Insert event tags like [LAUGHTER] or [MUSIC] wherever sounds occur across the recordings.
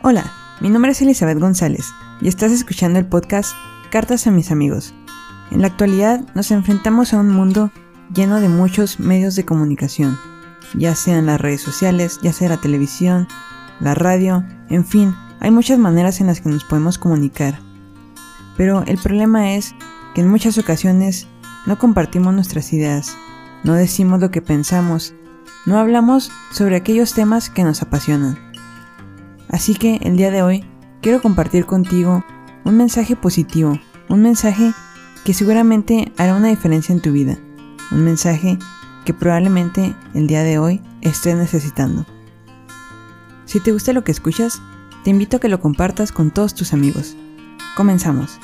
Hola, mi nombre es Elizabeth González y estás escuchando el podcast Cartas a mis amigos. En la actualidad nos enfrentamos a un mundo lleno de muchos medios de comunicación, ya sean las redes sociales, ya sea la televisión, la radio, en fin, hay muchas maneras en las que nos podemos comunicar. Pero el problema es que en muchas ocasiones no compartimos nuestras ideas, no decimos lo que pensamos, no hablamos sobre aquellos temas que nos apasionan. Así que el día de hoy quiero compartir contigo un mensaje positivo, un mensaje que seguramente hará una diferencia en tu vida, un mensaje que probablemente el día de hoy estés necesitando. Si te gusta lo que escuchas, te invito a que lo compartas con todos tus amigos. Comenzamos.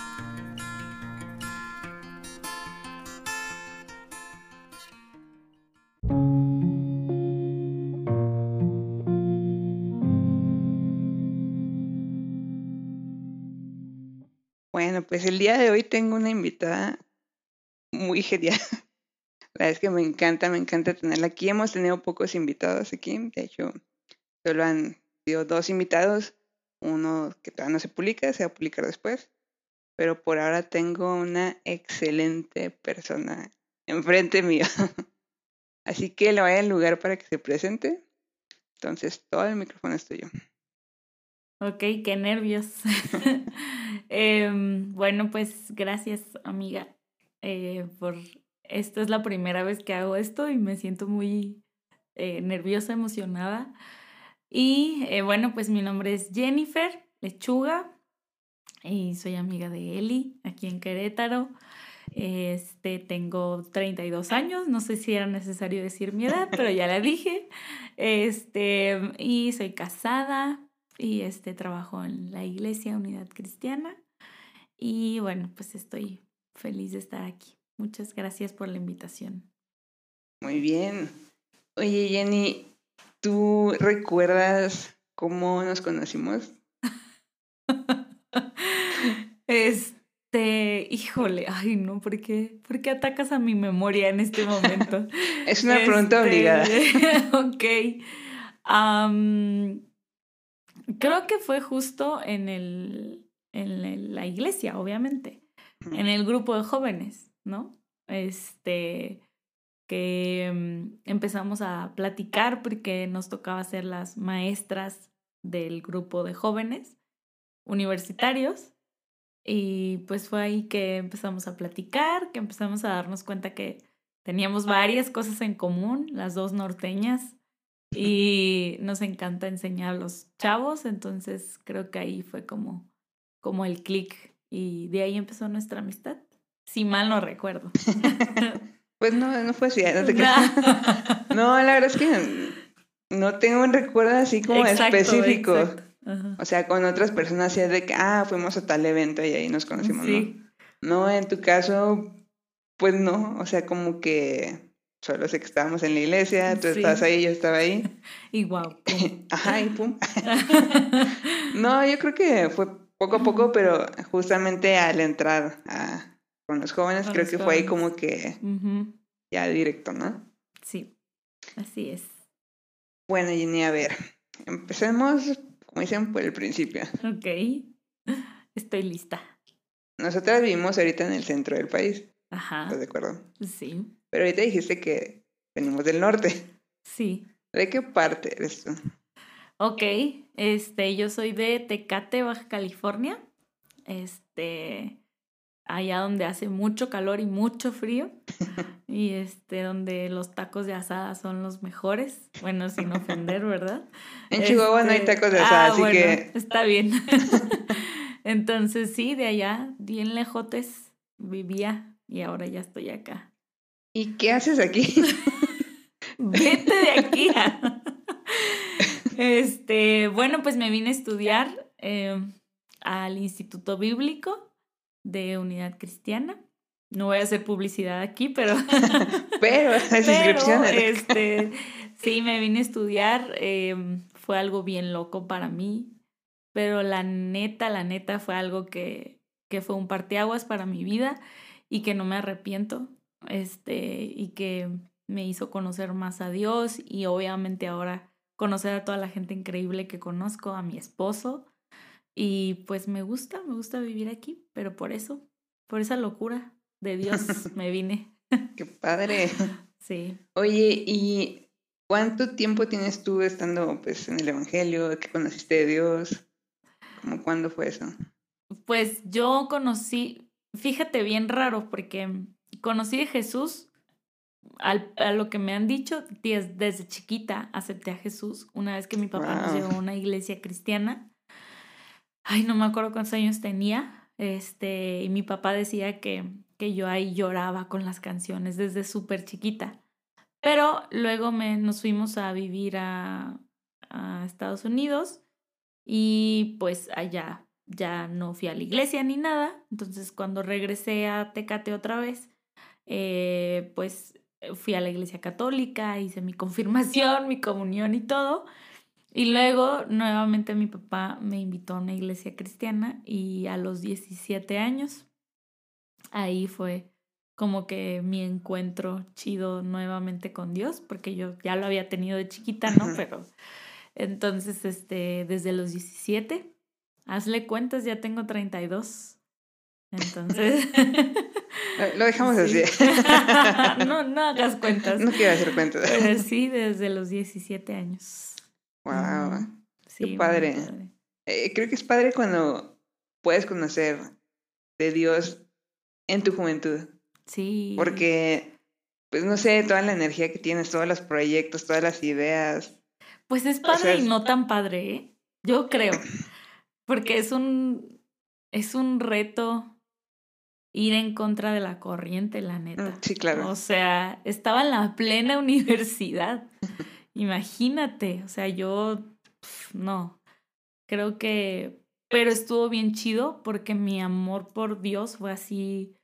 Bueno, pues el día de hoy tengo una invitada muy genial. [LAUGHS] La verdad es que me encanta, me encanta tenerla aquí. Hemos tenido pocos invitados aquí. De hecho, solo han sido dos invitados. Uno que todavía no se publica, se va a publicar después. Pero por ahora tengo una excelente persona enfrente mío. [LAUGHS] Así que le voy a dar lugar para que se presente. Entonces, todo el micrófono es tuyo. Ok, qué nervios. [LAUGHS] Em, bueno, pues gracias, amiga, eh, por... Esta es la primera vez que hago esto y me siento muy eh, nerviosa, emocionada. Y eh, bueno, pues mi nombre es Jennifer Lechuga y soy amiga de Eli aquí en Querétaro. Este, tengo 32 años, no sé si era necesario decir mi edad, pero ya la dije. Este, y soy casada, y este trabajo en la Iglesia Unidad Cristiana. Y bueno, pues estoy feliz de estar aquí. Muchas gracias por la invitación. Muy bien. Oye, Jenny, ¿tú recuerdas cómo nos conocimos? [LAUGHS] este, híjole, ay no, ¿por qué, ¿por qué atacas a mi memoria en este momento? [LAUGHS] es una pregunta obligada. [LAUGHS] ok. Um, Creo que fue justo en, el, en la iglesia, obviamente, en el grupo de jóvenes, ¿no? Este, que mm, empezamos a platicar porque nos tocaba ser las maestras del grupo de jóvenes universitarios. Y pues fue ahí que empezamos a platicar, que empezamos a darnos cuenta que teníamos varias cosas en común, las dos norteñas, y nos encanta enseñar a los chavos, entonces creo que ahí fue como, como el clic y de ahí empezó nuestra amistad, si mal no recuerdo. [LAUGHS] pues no, no fue así, no [LAUGHS] No, la verdad es que no tengo un recuerdo así como específico. O sea, con otras personas así de que, ah, fuimos a tal evento y ahí nos conocimos, ¿no? No, en tu caso, pues no, o sea, como que Solo sé que estábamos en la iglesia, tú estás ahí, yo estaba ahí. [LAUGHS] Y wow. [LAUGHS] Ajá, y pum. [LAUGHS] no, yo creo que fue poco a poco, pero justamente al entrar a, con los jóvenes, creo que fue ahí como que ya directo, ¿no? Sí, así es. Bueno, Jenny, a ver, empecemos, como dicen, por el principio. Ok, estoy lista. Nosotras vivimos ahorita en el centro del país. Ajá. ¿Estás de acuerdo? Sí. Pero ahorita dijiste que venimos del norte. Sí. ¿De qué parte eres tú? Ok, este, yo soy de Tecate, Baja California. Este, allá donde hace mucho calor y mucho frío. [LAUGHS] y este, donde los tacos de asada son los mejores. Bueno, sin ofender, ¿verdad? En Chihuahua no hay este, tacos de asada, ah, así que. Está bien. [LAUGHS] Entonces, sí, de allá, bien lejotes, vivía y ahora ya estoy acá. ¿Y qué haces aquí? [LAUGHS] Vete de aquí. [LAUGHS] este, bueno, pues me vine a estudiar em, al Instituto Bíblico de Unidad Cristiana. No voy a hacer publicidad aquí, pero. [LAUGHS] pero las inscripciones. Este, sí, me vine a estudiar. Em, fue algo bien loco para mí. Pero la neta, la neta fue algo que, que fue un parteaguas para mi vida y que no me arrepiento este, y que me hizo conocer más a Dios y obviamente ahora conocer a toda la gente increíble que conozco, a mi esposo. Y pues me gusta, me gusta vivir aquí, pero por eso, por esa locura de Dios [LAUGHS] me vine. Qué padre. [LAUGHS] Sí. Oye, ¿y cuánto tiempo tienes tú estando pues en el Evangelio, que conociste de Dios? ¿Cómo cuándo fue eso? Pues yo conocí, fíjate bien raro, porque conocí a Jesús, al, a lo que me han dicho, desde, desde chiquita acepté a Jesús, una vez que mi papá nos Wow. llevó a una iglesia cristiana. Ay, no me acuerdo cuántos años tenía. Este, y mi papá decía que, que yo ahí lloraba con las canciones desde súper chiquita. Pero luego me, nos fuimos a vivir a, a Estados Unidos y pues allá ya no fui a la iglesia ni nada. Entonces cuando regresé a Tecate otra vez, eh, pues fui a la iglesia católica, hice mi [LAUGHS] confirmación, mi comunión y todo. Y luego nuevamente mi papá me invitó a una iglesia cristiana y a los 17 años, ahí fue como que mi encuentro chido nuevamente con Dios, porque yo ya lo había tenido de chiquita, ¿no? Pero entonces, este, desde los 17, hazle cuentas, ya tengo 32. Entonces... [LAUGHS] [LAUGHS] Eh, Lo dejamos sí. así. [LAUGHS] no, no hagas cuentas. No quiero hacer cuentas. Pero sí, desde los 17 años. Wow. Sí, muy padre. padre. Eh, creo que es padre cuando puedes conocer de Dios en tu juventud. Sí. Porque, pues no sé, toda la energía que tienes, todos los proyectos, todas las ideas. Pues es O padre sea, y no tan padre, ¿eh? Yo creo. [CLEARS THROAT] Porque es un. Es un reto ir en contra de la corriente, la neta. Mm, Sí, claro. O sea, estaba en la plena [LAUGHS] universidad. Imagínate. O sea, yo. no. Creo que. Pero estuvo bien chido porque mi amor por Dios fue así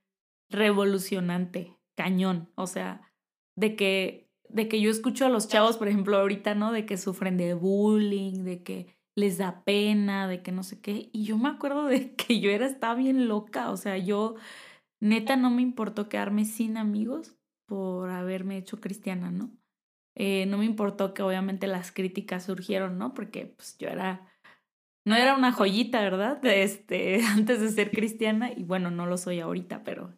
revolucionante, cañón. O sea, de que, de que yo escucho a los chavos, por ejemplo, ahorita, ¿no? De que sufren de bullying, de que les da pena, de que no sé qué. Y yo me acuerdo de [LAUGHS] que yo era, estaba bien loca. O sea, yo neta no me importó quedarme sin amigos por haberme hecho cristiana, ¿no? Eh, no me importó que obviamente las críticas surgieron, ¿no? Porque pues yo era, no era una joyita, ¿verdad? [LAUGHS] Este, antes de ser cristiana y bueno, no lo soy ahorita, pero,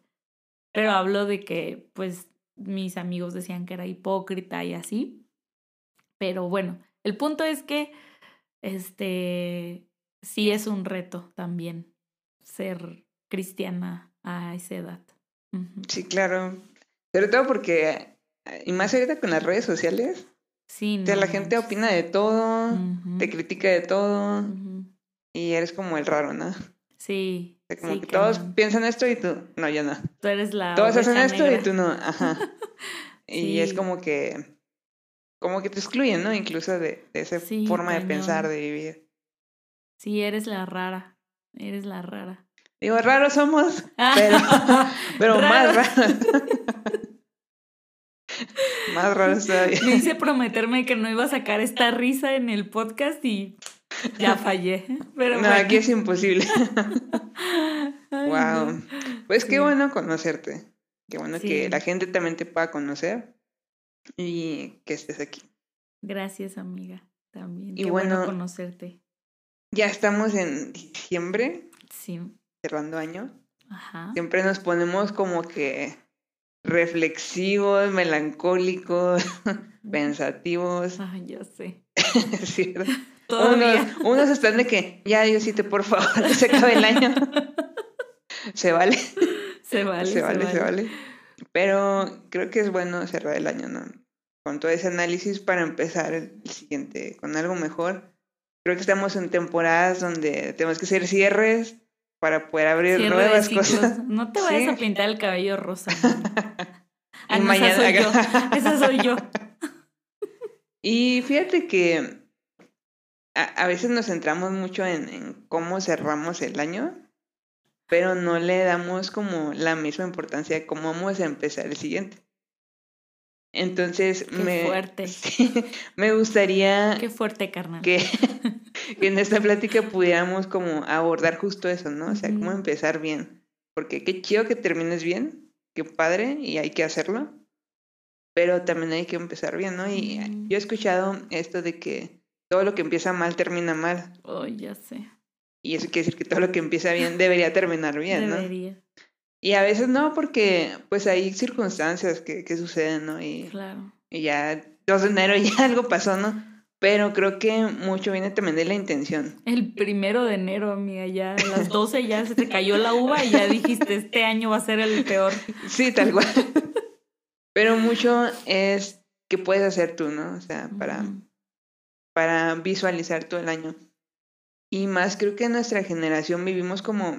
pero hablo de que pues mis amigos decían que era hipócrita y así. Pero bueno, el punto es que este sí es un reto también ser cristiana a esa edad. Sí, claro. Sobre todo porque, y más ahorita con las redes sociales, Sí, o sea, no la gente opina de todo, te critica de todo, y eres como el raro, ¿no? O Sí, sea, como sí, que todos piensan esto y tú, no, yo no. Tú eres la Todos hacen esto y tú no, ajá. [LAUGHS] Y es como que, como que te excluyen, ¿no? Incluso de, de esa Sí, forma de pensar, de vivir. Sí, eres la rara. Eres la rara. Digo, raros somos, [LAUGHS] pero, [LAUGHS] pero más Raro. raros. [LAUGHS] más raros todavía. Me hice prometerme que no iba a sacar esta risa en el podcast y ya fallé. Pero No, bueno. aquí es imposible. Ay, wow. Pues qué Sí. bueno conocerte. Qué bueno que la gente también te pueda conocer y que estés aquí. Gracias, amiga. También. Y Qué bueno, bueno- conocerte. Ya estamos en diciembre, Sí. cerrando año. Ajá. Siempre nos ponemos como que reflexivos, melancólicos, [LAUGHS] pensativos. Ay, ya sé. [LAUGHS] [LAUGHS] Todavía. Unos, unos están de que, ya Diosito, por favor, se acabe el año. se vale, Se vale. se vale, se vale. Pero creo que es bueno cerrar el año, ¿no? Con todo ese análisis para empezar el siguiente con algo mejor. Creo que estamos en temporadas donde tenemos que hacer cierres para poder abrir Cierre nuevas cosas. No te vayas Sí. a pintar el cabello rosa. [LAUGHS] Y Ah, no, mañana- esa soy yo. [LAUGHS] Esa soy yo. Y fíjate que a, a veces nos centramos mucho en, en cómo cerramos el año, pero no le damos como la misma importancia de cómo vamos a empezar el siguiente. Entonces, Qué me, fuerte. [LAUGHS] sí, me gustaría Qué fuerte, carnal. que, [LAUGHS] [LAUGHS] que en esta plática pudiéramos como abordar justo eso, ¿no? O sea, cómo Ujú. empezar bien. Porque qué chido que termines bien, qué padre, y hay que hacerlo. pero también hay que empezar bien, ¿no? Y Mm. yo he escuchado esto de que todo lo que empieza mal termina mal. Oh, ya sé. Y eso quiere decir que todo lo que empieza bien debería terminar bien, ¿no? Debería. Y a veces no, porque pues hay circunstancias que, que suceden, ¿no? Y, Claro. y ya 2 de enero [LAUGHS] ya algo pasó, ¿no? Pero creo que mucho viene también de la intención. El primero de enero, amiga, ya a las 12 ya se te cayó la uva y ya dijiste, este año va a ser el peor. Sí, tal cual. Pero mucho es que puedes hacer tú, ¿no? O sea, para, para visualizar todo el año. Y más creo que en nuestra generación vivimos como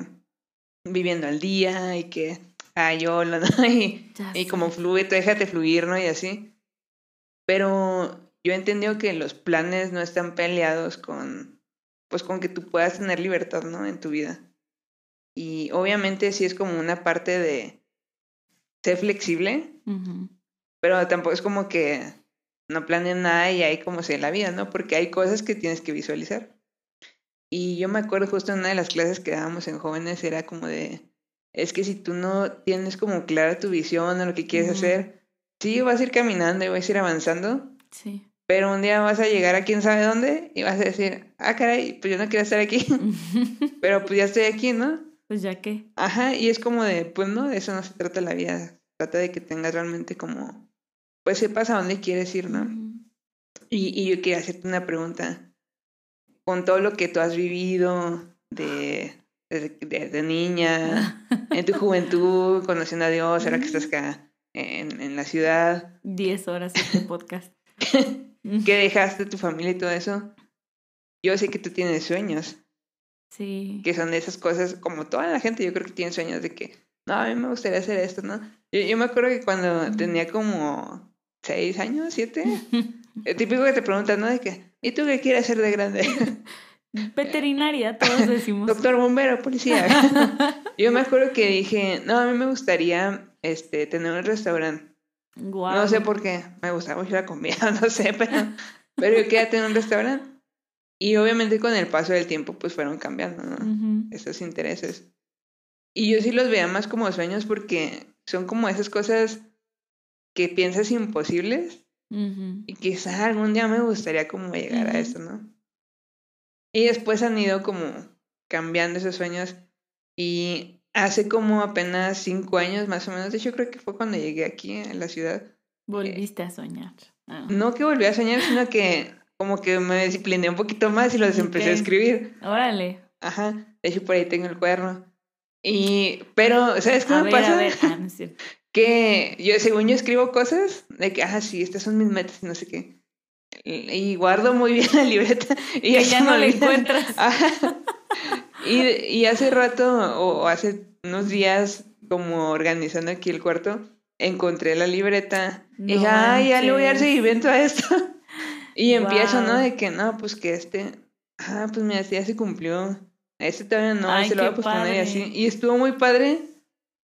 viviendo al día y que, ay, [LAUGHS] yo, ¿no? Y, como fluye, déjate fluir, ¿no? Y así. Pero yo he entendido que los planes no están peleados con, pues con que tú puedas tener libertad, ¿no? En tu vida. Y obviamente sí es como una parte de ser flexible, pero tampoco es como que no planees nada y ahí como sea la vida, ¿no? Porque hay cosas que tienes que visualizar. Y yo me acuerdo justo en una de las clases que dábamos en jóvenes era como de, es que si tú no tienes como clara tu visión o lo que quieres hacer, sí vas a ir caminando y vas a ir avanzando, Sí. pero un día vas a llegar a quién sabe dónde y vas a decir, ah, caray, pues yo no quiero estar aquí, [LAUGHS] pero pues ya estoy aquí, ¿no? pues ya que. Ajá, y es como de, pues no, de eso no se trata la vida, se trata de que tengas realmente como, pues sepas a dónde quieres ir, ¿no? Y, y yo quería hacerte una pregunta. Con todo lo que tú has vivido de, desde, desde niña, [LAUGHS] en tu juventud, conociendo a Dios, ahora que estás acá en, en la ciudad, 10 horas este podcast. [LAUGHS] que dejaste tu familia y todo eso, yo sé que tú tienes sueños, Sí. que son de esas cosas, como toda la gente, yo creo que tiene sueños de que, no, a mí me gustaría hacer esto, ¿no? Yo, yo me acuerdo que cuando tenía como seis años, siete, [LAUGHS] el típico que te preguntan, ¿no? De que, ¿y tú qué quieres ser de grande? [LAUGHS] Veterinaria, todos [LAUGHS] decimos. Doctor, bombero, policía. [LAUGHS] Yo me acuerdo que dije, no, a mí me gustaría este, tener un restaurante. No sé por qué, me gustaba mucho la comida, no sé, pero, pero yo quería tener un restaurante. Y obviamente con el paso del tiempo, pues fueron cambiando, ¿no? Esos intereses. Y yo sí los veía más como sueños porque son como esas cosas que piensas imposibles Y quizás algún día me gustaría como llegar a eso, ¿no? Y después han ido como cambiando esos sueños y hace como apenas cinco años más o menos, de hecho creo que fue cuando llegué aquí a la ciudad, Volviste a soñar. Ah. no que volví a soñar, sino que como que me discipliné un poquito más y los empecé a escribir. Órale. Ajá, de hecho por ahí tengo el cuaderno. Y, pero, ¿sabes qué A me ver, pasa? a ver. Ah, no es cierto. Que yo, según yo escribo cosas de que, ah, sí, estas son mis metas y no sé qué. Y guardo muy bien la [LAUGHS] libreta y Que ya no la encuentras. [LAUGHS] Ajá. Y, y hace rato, o, hace unos días, como organizando aquí el cuarto, encontré la libreta. y dije, No ay, ya le voy a dar seguimiento a esto. [LAUGHS] Y empiezo, ¿no? De que, no, pues que este, ah, pues mira, este ya se cumplió. Este todavía no, Ay, se lo voy a posponer y así. Y estuvo muy padre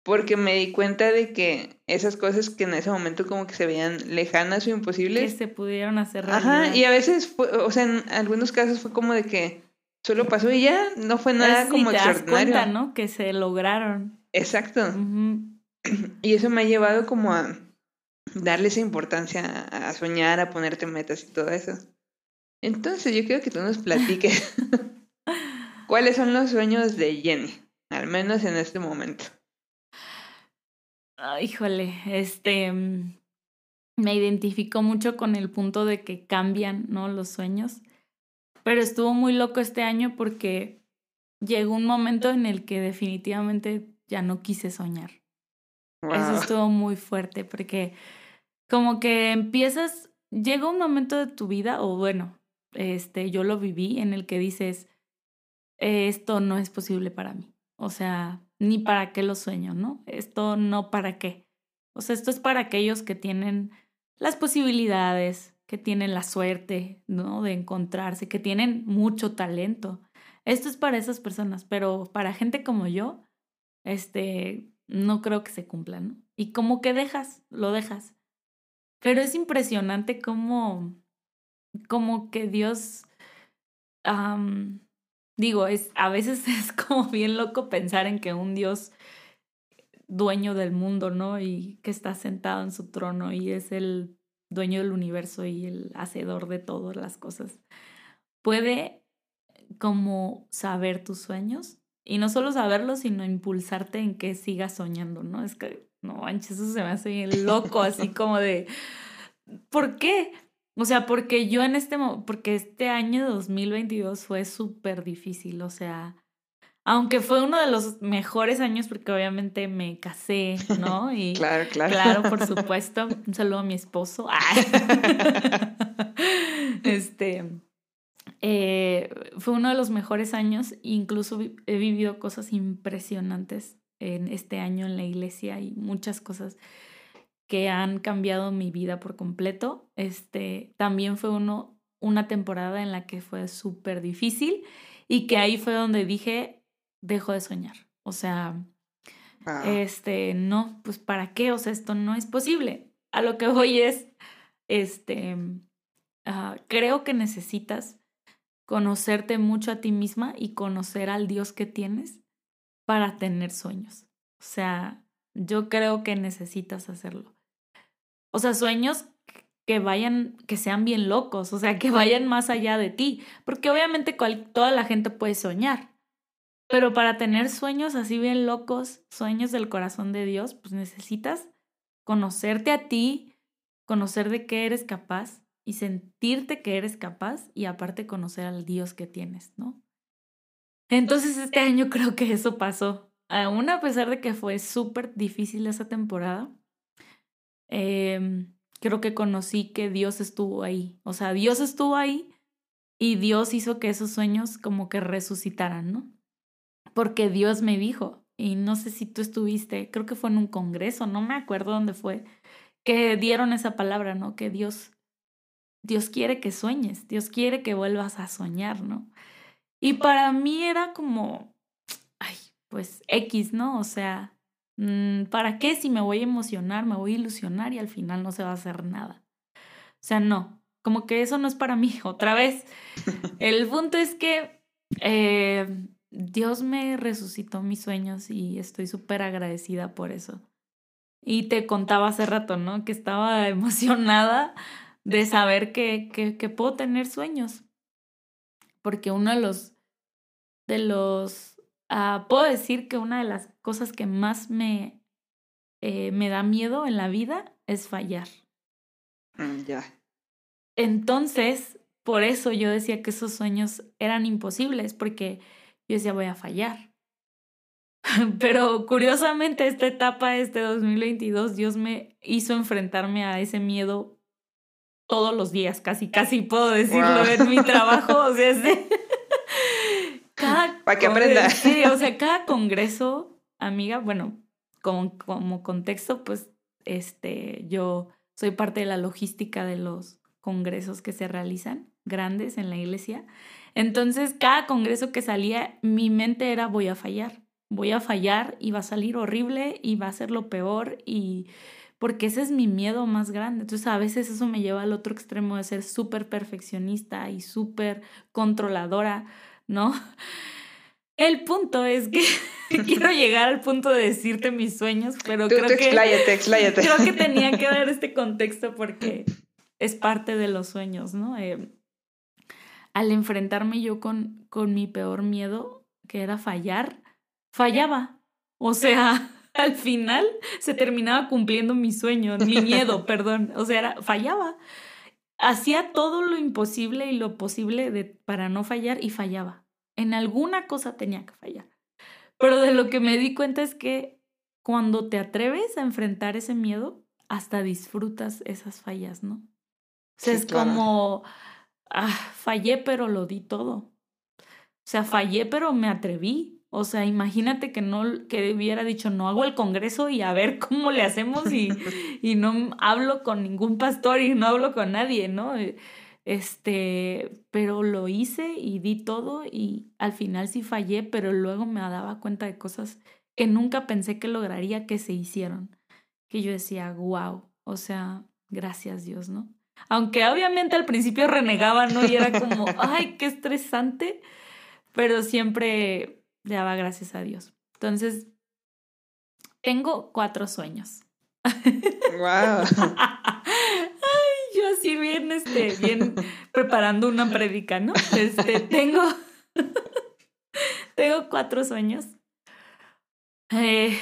porque me di cuenta de que esas cosas que en ese momento como que se veían lejanas o Que imposibles. se pudieron hacer realidad. Ajá, y a veces, fue, o sea, en algunos casos fue como de que solo pasó y ya, no fue nada como te das extraordinario. cuenta, ¿no? Que se lograron. Exacto. [CLEARS THROAT] Y eso me ha llevado como a darle esa importancia a, a soñar, a ponerte metas y todo eso. Entonces yo quiero que tú nos platiques [LAUGHS] [LAUGHS] cuáles son los sueños de Jenny, al menos en este momento. Ah, híjole, este mm, me identifico mucho con el punto de que cambian, ¿no? Los sueños. Pero estuvo muy loco este año porque llegó un momento en el que definitivamente ya no quise soñar. Eso estuvo muy fuerte porque como que empiezas, llega un momento de tu vida, o bueno, este, yo lo viví, en el que dices, "Eh, esto no es posible para mí. O sea, ni para qué lo sueño, ¿no? Esto no para qué. O sea, esto es para aquellos que tienen las posibilidades, que tienen la suerte, ¿no? De encontrarse, que tienen mucho talento. Esto es para esas personas, pero para gente como yo, este, no creo que se cumpla, ¿no? Y como que dejas, lo dejas. Pero es impresionante cómo, como que Dios, am, digo, es, a veces [LAUGHS] es como bien loco pensar en que un Dios dueño del mundo, ¿no? Y que está sentado en su trono y es el dueño del universo y el hacedor de todas las cosas. Puede como saber tus sueños y no solo saberlo, sino impulsarte en que sigas soñando, ¿no? Es que, no manches, eso se me hace bien loco, así [LAUGHS] como de, ¿por qué? O sea, porque yo en este, porque este año 2022 fue súper difícil, o sea, aunque fue uno de los mejores años porque obviamente me casé, ¿no? [LAUGHS] Y claro, claro. Claro, por [LAUGHS] supuesto. Un saludo a mi esposo. [LAUGHS] este, eh, fue uno de los mejores años, incluso he vivido cosas impresionantes en este año en la iglesia y muchas cosas que han cambiado mi vida por completo. Este, también fue uno, una temporada en la que fue súper difícil y que ahí fue donde dije, dejo de soñar. O sea, ah. este, no, pues ¿para qué? O sea, esto no es posible. A lo que voy es, este, uh, creo que necesitas conocerte mucho a ti misma y conocer al Dios que tienes para tener sueños. O sea, yo creo que necesitas hacerlo. O sea, sueños que vayan, que sean bien locos, o sea, que vayan más allá de ti, porque obviamente toda la gente puede soñar, pero para tener sueños así bien locos, sueños del corazón de Dios, pues necesitas conocerte a ti, conocer de qué eres capaz y sentirte que eres capaz y aparte conocer al Dios que tienes, ¿no? Entonces este año creo que eso pasó. Aún a pesar de que fue súper difícil esa temporada, eh, creo que conocí que Dios estuvo ahí. O sea, Dios estuvo ahí y Dios hizo que esos sueños como que resucitaran, ¿no? Porque Dios me dijo, y no sé si tú estuviste, creo que fue en un congreso, no me acuerdo dónde fue, que dieron esa palabra, ¿no? Que Dios Dios quiere que sueñes, Dios quiere que vuelvas a soñar, ¿no? Y para mí era como, ay, pues X, ¿no? O sea, ¿para qué si me voy a emocionar, me voy a ilusionar y al final no se va a hacer nada? O sea, no, como que eso no es para mí, [LAUGHS] otra vez. El punto es que eh, Dios me resucitó mis sueños y estoy súper agradecida por eso. Y te contaba hace rato, ¿no? Que estaba [LAUGHS] emocionada de saber que, que, puedo tener sueños. Porque uno de los, de los, ah, puedo decir que una de las cosas que más me, eh, me da miedo en la vida es fallar. Mm, ya. Entonces, por eso yo decía que esos sueños eran imposibles, porque yo decía voy a fallar. [LAUGHS] Pero curiosamente esta etapa, este 2022, Dios me hizo enfrentarme a ese miedo todos los días, casi, casi puedo decirlo en mi trabajo. O sea, [LAUGHS] [LAUGHS] cada Para que aprenda. Sí, o sea, cada congreso, amiga, bueno, como, como contexto, pues este, yo soy parte de la logística de los congresos que se realizan grandes en la iglesia. Entonces, cada congreso que salía, mi mente era voy a fallar, voy a fallar y va a salir horrible y va a ser lo peor y porque ese es mi miedo más grande. Entonces a veces eso me lleva al otro extremo de ser súper perfeccionista y súper controladora, ¿no? El punto es [LAUGHS] que quiero llegar al punto de decirte mis sueños, pero creo que creo que tenía que dar este contexto porque es parte de los sueños, ¿no? Eh, al enfrentarme yo con, con mi peor miedo, que era fallar, fallaba. O sea, [LAUGHS] al final se terminaba cumpliendo mi sueño, mi miedo, [LAUGHS] perdón. O sea, era, fallaba. Hacía todo lo imposible y lo posible de, para no fallar y fallaba. En alguna cosa tenía que fallar. Pero de lo que me di cuenta es que cuando te atreves a enfrentar ese miedo, hasta disfrutas esas fallas, ¿no? O sea, es como, ah, fallé, pero lo di todo. O sea, fallé, pero me atreví. O sea, imagínate que no, que hubiera dicho, no hago el congreso y a ver [LAUGHS] cómo le hacemos y, [LAUGHS] y no hablo con ningún pastor y no hablo con nadie, ¿no? Este, pero lo hice y di todo y al final sí fallé, pero luego me daba cuenta de cosas que nunca pensé que lograría que se hicieron. Que yo decía, wow, o sea, gracias Dios, ¿no? Aunque obviamente al principio renegaba, ¿no? Y era como, [LAUGHS] ay, qué estresante, pero siempre le daba gracias a Dios. Entonces, tengo cuatro sueños. Wow. [LAUGHS] yo así bien, este, bien preparando una predica, ¿no? Este, tengo, [LAUGHS] tengo cuatro sueños. Eh,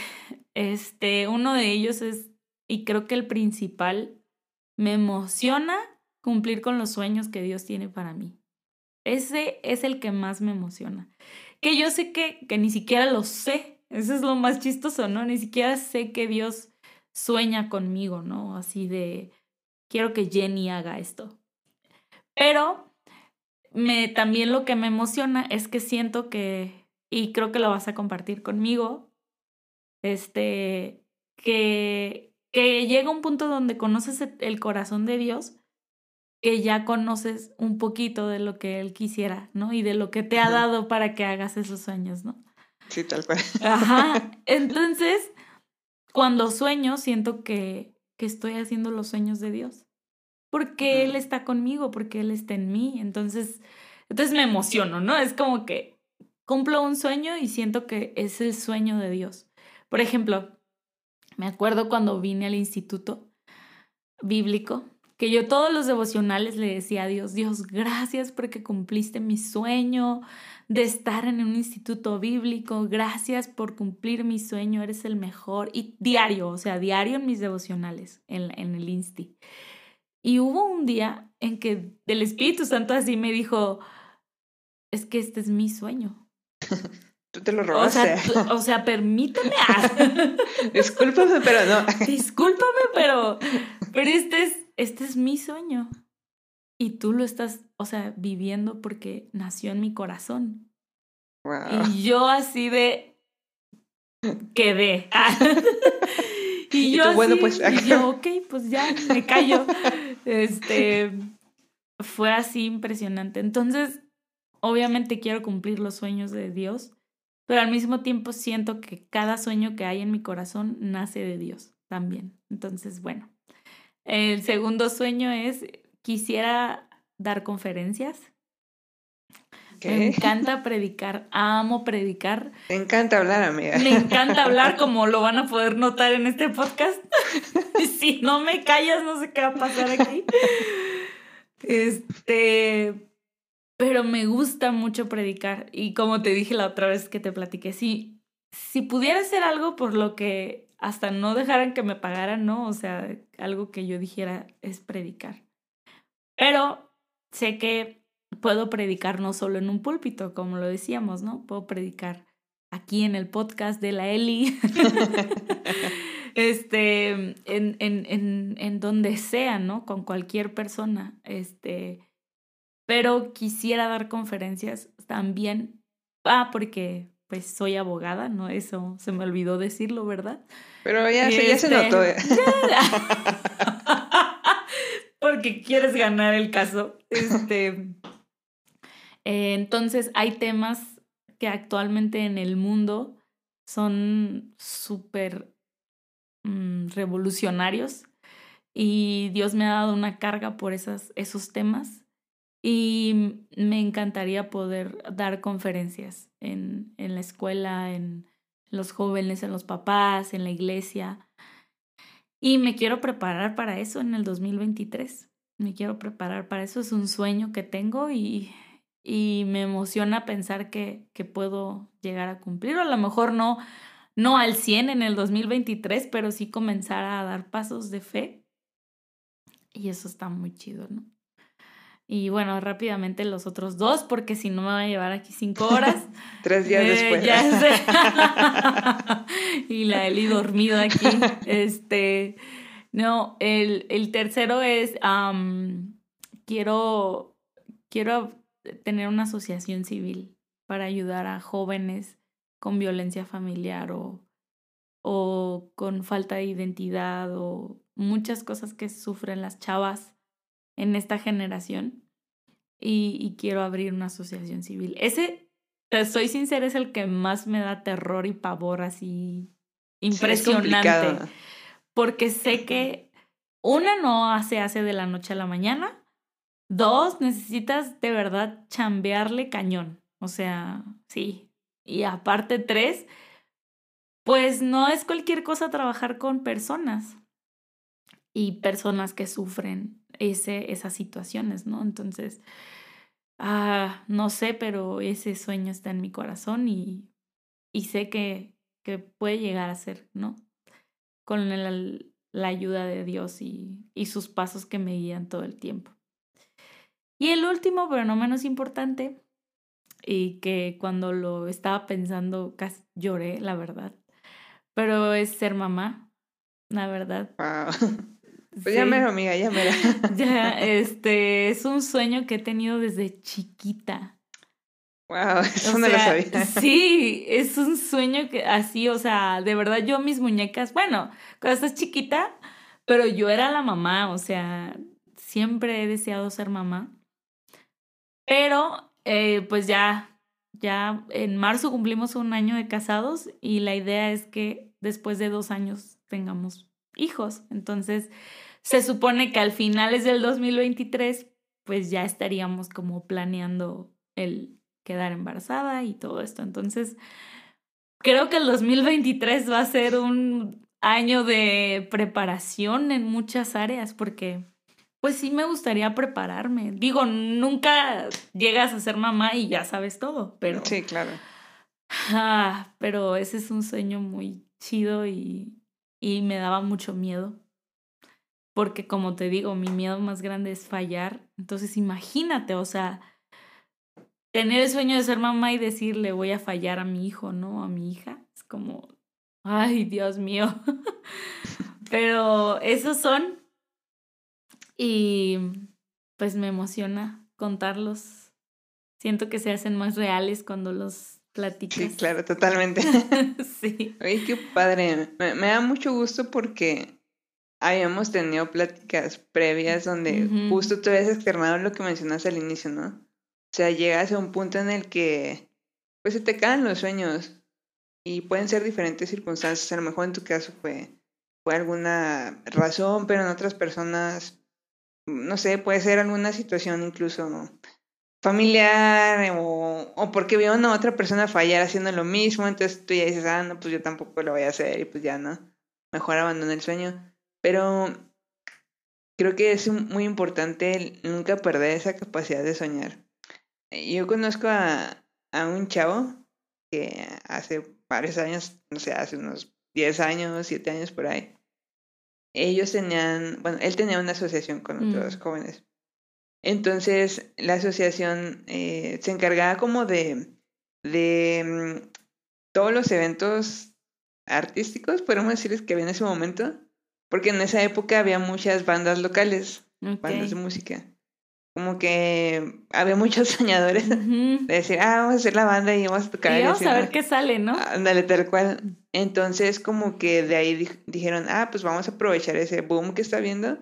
este, uno de ellos es, y creo que el principal, me emociona cumplir con los sueños que Dios tiene para mí. Ese es el que más me emociona. Que yo sé que, que ni siquiera lo sé. Eso es lo más chistoso, ¿no? Ni siquiera sé que Dios sueña conmigo, ¿no? Así de, quiero que Jenny haga esto. Pero me, también lo que me emociona es que siento que, y creo que lo vas a compartir conmigo, este, que, que llega un punto donde conoces el corazón de Dios, que ya conoces un poquito de lo que Él quisiera, ¿no? Y de lo que te ha dado para que hagas esos sueños, ¿no? Sí, tal cual. Ajá. [LAUGHS] Entonces, cuando sueño, siento que, que estoy haciendo los sueños de Dios porque Él está conmigo, porque Él está en mí. Entonces, entonces me emociono, ¿no? Es como que cumplo un sueño y siento que es el sueño de Dios. Por ejemplo, me acuerdo cuando vine al instituto bíblico, que yo todos los devocionales le decía a Dios, Dios, gracias porque cumpliste mi sueño de estar en un instituto bíblico, gracias por cumplir mi sueño, eres el mejor. Y diario, o sea, diario en mis devocionales, en, en el Insti. Y hubo un día en que el Espíritu Santo así me dijo, es que este es mi sueño. [LAUGHS] Tú te lo robaste. [LAUGHS] O sea, permíteme. [LAUGHS] Discúlpame, pero no. Discúlpame, pero, pero este es, este es mi sueño. Y tú lo estás, o sea, viviendo porque nació en mi corazón. Y yo así de quedé. y, yo bueno, pues. y yo, ok, pues ya me callo. Este, fue así impresionante. Entonces, obviamente quiero cumplir los sueños de Dios, pero al mismo tiempo siento que cada sueño que hay en mi corazón nace de Dios también. Entonces, bueno, el segundo sueño es, quisiera dar conferencias. Me encanta predicar, amo predicar. Me encanta hablar, amiga. Me encanta hablar, [LAUGHS] como lo van a poder notar en este podcast. [LAUGHS] si no me callas, no sé qué va a pasar aquí. Este, pero me gusta mucho predicar. Y como te dije la otra vez que te platiqué, si, si pudiera hacer algo por lo que hasta no dejaran que me pagaran, ¿no? O sea, algo que yo dijera es predicar. Pero sé que puedo predicar no solo en un púlpito, como lo decíamos, ¿no? Puedo predicar aquí en el podcast de la Eli, [LAUGHS] este, en, en, en, en donde sea, ¿no? Con cualquier persona, este, pero quisiera dar conferencias también, ah, porque pues soy abogada, ¿no? Eso se me olvidó decirlo, ¿verdad? Pero ya, ya se notó. ¿eh? [LAUGHS] [LAUGHS] porque quieres ganar el caso. Este, eh, entonces hay temas que actualmente en el mundo son súper mm, revolucionarios y Dios me ha dado una carga por esos temas y me encantaría poder dar conferencias en, en la escuela, en los jóvenes, en los papás, en la iglesia. Y me quiero preparar para eso en el 2023. Me quiero preparar para eso. Es un sueño que tengo y y me emociona pensar que, que puedo llegar a cumplir, o a lo mejor no, no al 100 en el 2023, pero sí comenzar a dar pasos de fe. Y eso está muy chido, ¿no? Y bueno, rápidamente los otros dos, porque si no me va a llevar aquí cinco horas. [LAUGHS] Tres días eh, después. Ya sé. [LAUGHS] y la Eli dormido aquí. Este. No, el, el tercero es. quiero. Quiero tener una asociación civil para ayudar a jóvenes con violencia familiar o, o con falta de identidad o muchas cosas que sufren las chavas en esta generación y, quiero abrir una asociación civil. Ese, te soy sincera, es el que más me da terror y pavor así impresionante. porque sé que una no se hace de la noche a la mañana Dos, necesitas de verdad chambearle cañón. O sea, sí. Y aparte, tres, pues no es cualquier cosa trabajar con personas y personas que sufren ese, esas situaciones, ¿no? Entonces, ah, no sé, pero ese sueño está en mi corazón y, sé que, puede llegar a ser, ¿no? Con la ayuda de Dios y, y sus pasos que me guían todo el tiempo. Y el último, pero no menos importante, y que cuando lo estaba pensando casi lloré, la verdad, pero es ser mamá, la verdad. [LAUGHS] Pues ya mero, amiga, ya mero. [LAUGHS] ya, [LAUGHS] este, es un sueño que he tenido desde chiquita. Wow, eso no lo sabía. Sí, es un sueño que así, o sea, de verdad yo mis muñecas, bueno, cuando estás chiquita, pero yo era la mamá, o sea, siempre he deseado ser mamá. Pero, eh, pues ya, ya en marzo cumplimos un año de casados y la idea es que después de dos años tengamos hijos. Entonces, se supone que al finales del 2023, pues ya estaríamos como planeando el quedar embarazada y todo esto. Entonces, creo que el 2023 va a ser un año de preparación en muchas áreas porque pues sí me gustaría prepararme. Digo, nunca llegas a ser mamá y ya sabes todo, pero Sí, claro. Ah, pero ese es un sueño muy chido y y me daba mucho miedo. Porque como te digo, mi miedo más grande es fallar. Entonces imagínate, o sea, tener el sueño de ser mamá y decirle voy a fallar a mi hijo, ¿no? A mi hija. Es como, ay, Dios mío. [LAUGHS] Pero esos son. Y pues me emociona contarlos. Siento que se hacen más reales cuando los platicas. Sí, claro, totalmente. [LAUGHS] sí. Oye, qué padre. Me, da mucho gusto porque habíamos tenido pláticas previas donde justo tú habías externado lo que mencionaste al inicio, ¿no? O sea, llegas a un punto en el que pues se te caen los sueños y pueden ser diferentes circunstancias. A lo mejor en tu caso fue, fue alguna razón, pero en otras personas, no sé, puede ser alguna situación incluso familiar o, o porque vieron a otra persona fallar haciendo lo mismo, entonces tú ya dices, ah, no, pues yo tampoco lo voy a hacer y pues ya no, mejor abandono el sueño. Pero creo que es muy importante nunca perder esa capacidad de soñar. Yo conozco a, a un chavo que hace varios años, no sé, hace unos 10 años, 7 años por ahí, ellos tenían, bueno, él tenía una asociación con otros mm. jóvenes entonces, la asociación eh, se encargaba como de, de mm, todos los eventos artísticos, podemos decirles que había en ese momento, porque en esa época había muchas bandas locales, bandas de música. Como que había muchos [LAUGHS] soñadores de decir, ah, vamos a hacer la banda y vamos a tocar. Y vamos a ver qué sale, ¿no? Ándale, tal cual. Entonces, como que de ahí dijeron, ah, pues vamos a aprovechar ese boom que está viendo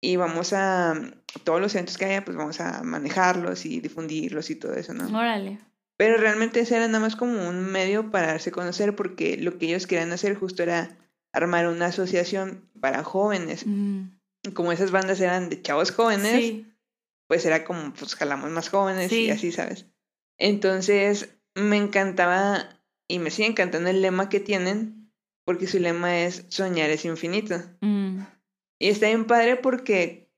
y vamos a, todos los eventos que haya, pues vamos a manejarlos y difundirlos y todo eso, ¿no? Órale. Pero realmente ese era nada más como un medio para darse a conocer porque lo que ellos querían hacer justo era armar una asociación para jóvenes. Mm. Como esas bandas eran de chavos jóvenes, pues era como, pues jalamos más jóvenes y así, ¿sabes? Entonces me encantaba y me sigue encantando el lema que tienen porque su lema es soñar es infinito. Mm. Y está bien padre porque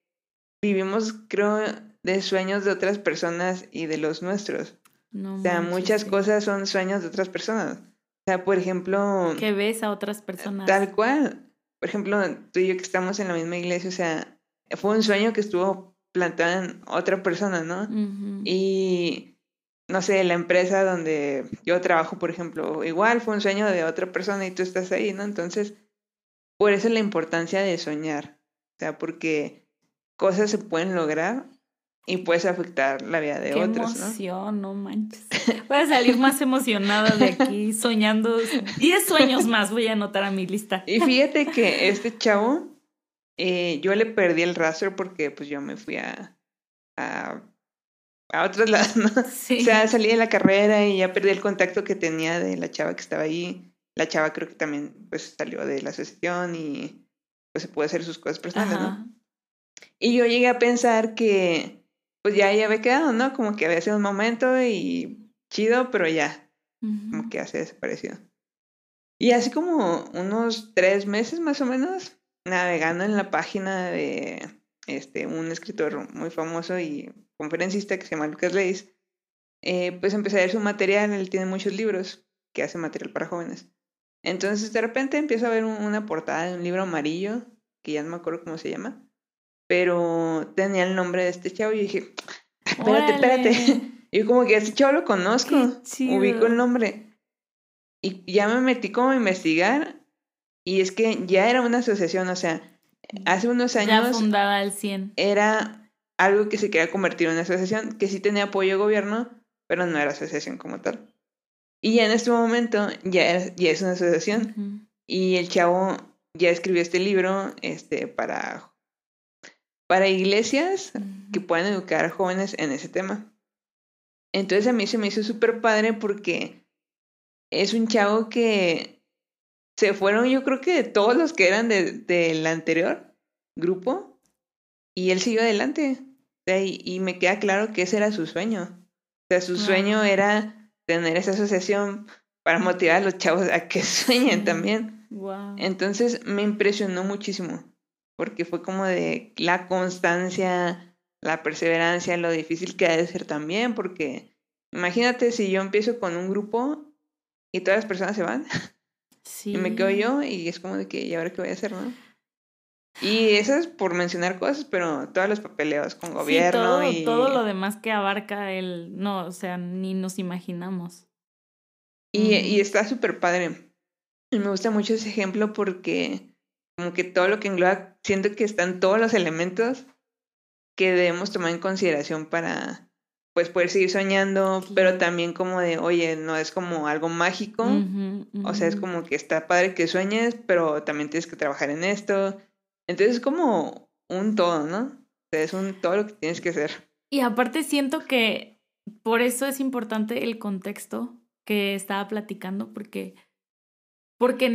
vivimos, creo, de sueños de otras personas y de los nuestros. o sea, muchas cosas son sueños de otras personas. O sea, por ejemplo... Que ves a otras personas. Tal cual. Por ejemplo, tú y yo que estamos en la misma iglesia, o sea, fue un sueño que estuvo plantado en otra persona, ¿no? Y, no sé, la empresa donde yo trabajo, por ejemplo, igual fue un sueño de otra persona y tú estás ahí, ¿no? Entonces, por eso la importancia de soñar. O sea, porque cosas se pueden lograr y puedes afectar la vida de otros. Qué emoción, ¿no? manches. Voy a salir más emocionada de aquí soñando. Diez sueños más voy a anotar a mi lista. Y fíjate que este chavo, eh, yo le perdí el rastro porque pues yo me fui a, a, a otros [LAUGHS] lados, ¿no? Sí. O sea, salí de la carrera y ya perdí el contacto que tenía de la chava que estaba ahí la chava creo que también pues salió de la asociación y pues se puede hacer sus cosas personales, ¿no? Y yo llegué a pensar que pues ya, ya había quedado, ¿no? Como que había sido un momento y chido, pero ya, como que hace desaparecido. Y así como unos tres meses más o menos, navegando en la página de este, un escritor muy famoso y conferencista que se llama Lucas Leis, eh, pues empecé a ver su material, él tiene muchos libros que hace material para jóvenes. Entonces de repente empiezo a ver una portada de un libro amarillo, que ya no me acuerdo cómo se llama, pero tenía el nombre de este chavo y dije, [SNIFFS] espérate, espérate. [LAUGHS] Y como que este chavo lo conozco, ubico el nombre. Y ya me metí como a investigar y es que ya era una asociación, o sea, hace unos años... Ya fundada al 100. Era algo que se quería convertir en una asociación, que sí tenía apoyo de gobierno, pero no era asociación como tal. Y ya en este momento ya es, ya es una asociación. Y el chavo ya escribió este libro este, para, para iglesias que puedan educar a jóvenes en ese tema. Entonces a mí se me hizo súper padre porque es un chavo que se fueron, yo creo que de todos los que eran del de, anterior grupo, y él siguió adelante. y, y, me queda claro que ese era su sueño. O sea, su sueño era tener esa asociación para motivar a los chavos a que [LAUGHS] sueñen también. Entonces me impresionó muchísimo, porque fue como de la constancia, la perseverancia, lo difícil que ha de ser también, porque imagínate si yo empiezo con un grupo y todas las personas se van, [LAUGHS] y me quedo yo y es como de que, ¿y ahora qué voy a hacer, no? Y eso es por mencionar cosas, pero todos los papeleos con gobierno todo, y... todo lo demás que abarca el... No, o sea, ni nos imaginamos. Y, y está súper padre. Y me gusta mucho ese ejemplo porque como que todo lo que engloba, siento que están todos los elementos que debemos tomar en consideración para pues poder seguir soñando, pero también como de, oye, no es como algo mágico, o sea, es como que está padre que sueñes, pero también tienes que trabajar en esto, entonces es como un todo, ¿no? es un todo lo que tienes que hacer. Y aparte siento que por eso es importante el contexto que estaba platicando, porque, porque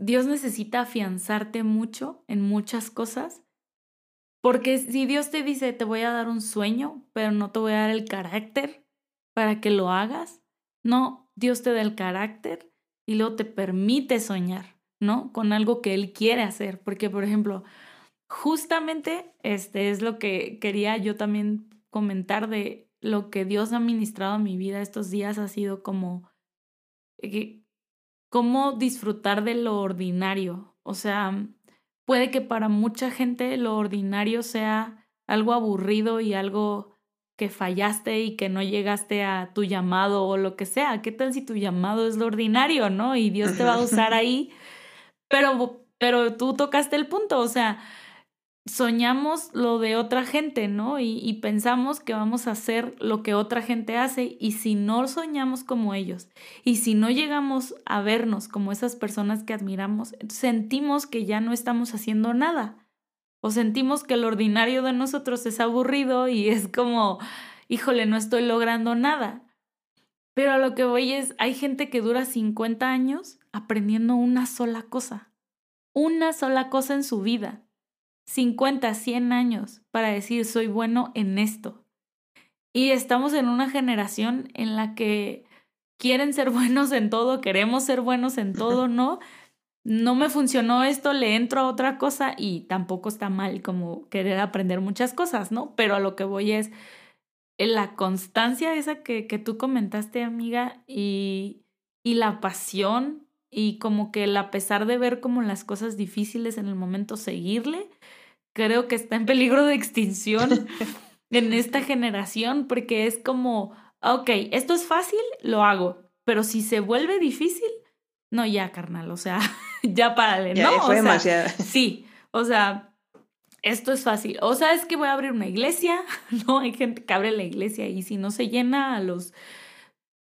Dios necesita afianzarte mucho en muchas cosas. Porque si Dios te dice, te voy a dar un sueño, pero no te voy a dar el carácter para que lo hagas, no, Dios te da el carácter y luego te permite soñar. ¿no? Con algo que él quiere hacer. Porque, por ejemplo, justamente este es lo que quería yo también comentar de lo que Dios ha ministrado a mi vida estos días ha sido como eh, cómo disfrutar de lo ordinario. O sea, puede que para mucha gente lo ordinario sea algo aburrido y algo que fallaste y que no llegaste a tu llamado o lo que sea. ¿Qué tal si tu llamado es lo ordinario, no? Y Dios te va a usar [LAUGHS] ahí pero, pero tú tocaste el punto, o sea, soñamos lo de otra gente, ¿no? Y, pensamos que vamos a hacer lo que otra gente hace y si no soñamos como ellos y si no llegamos a vernos como esas personas que admiramos, sentimos que ya no estamos haciendo nada o sentimos que lo ordinario de nosotros es aburrido y es como, híjole, no estoy logrando nada. Pero a lo que voy es, hay gente que dura 50 años aprendiendo una sola cosa, una sola cosa en su vida, 50, 100 años para decir soy bueno en esto. Y estamos en una generación en la que quieren ser [LAUGHS] buenos en todo, queremos ser buenos en todo, ¿no? No me funcionó esto, le entro a otra cosa y tampoco está mal como querer aprender muchas cosas, ¿no? Pero a lo que voy es la constancia esa que, que tú comentaste, amiga, y, y la pasión y como que el a pesar de ver como las cosas difíciles en el momento seguirle, creo que está en peligro de extinción [LAUGHS] en esta generación porque es como, ok, esto es fácil, lo hago, pero si se vuelve difícil, no, ya, carnal, o sea, [LAUGHS] ya párale, ¿no? fue demasiado. Sí, o sea, esto es fácil. O sea, es que voy a abrir una iglesia, [LAUGHS] ¿no? Hay gente que abre la iglesia y si no se llena a los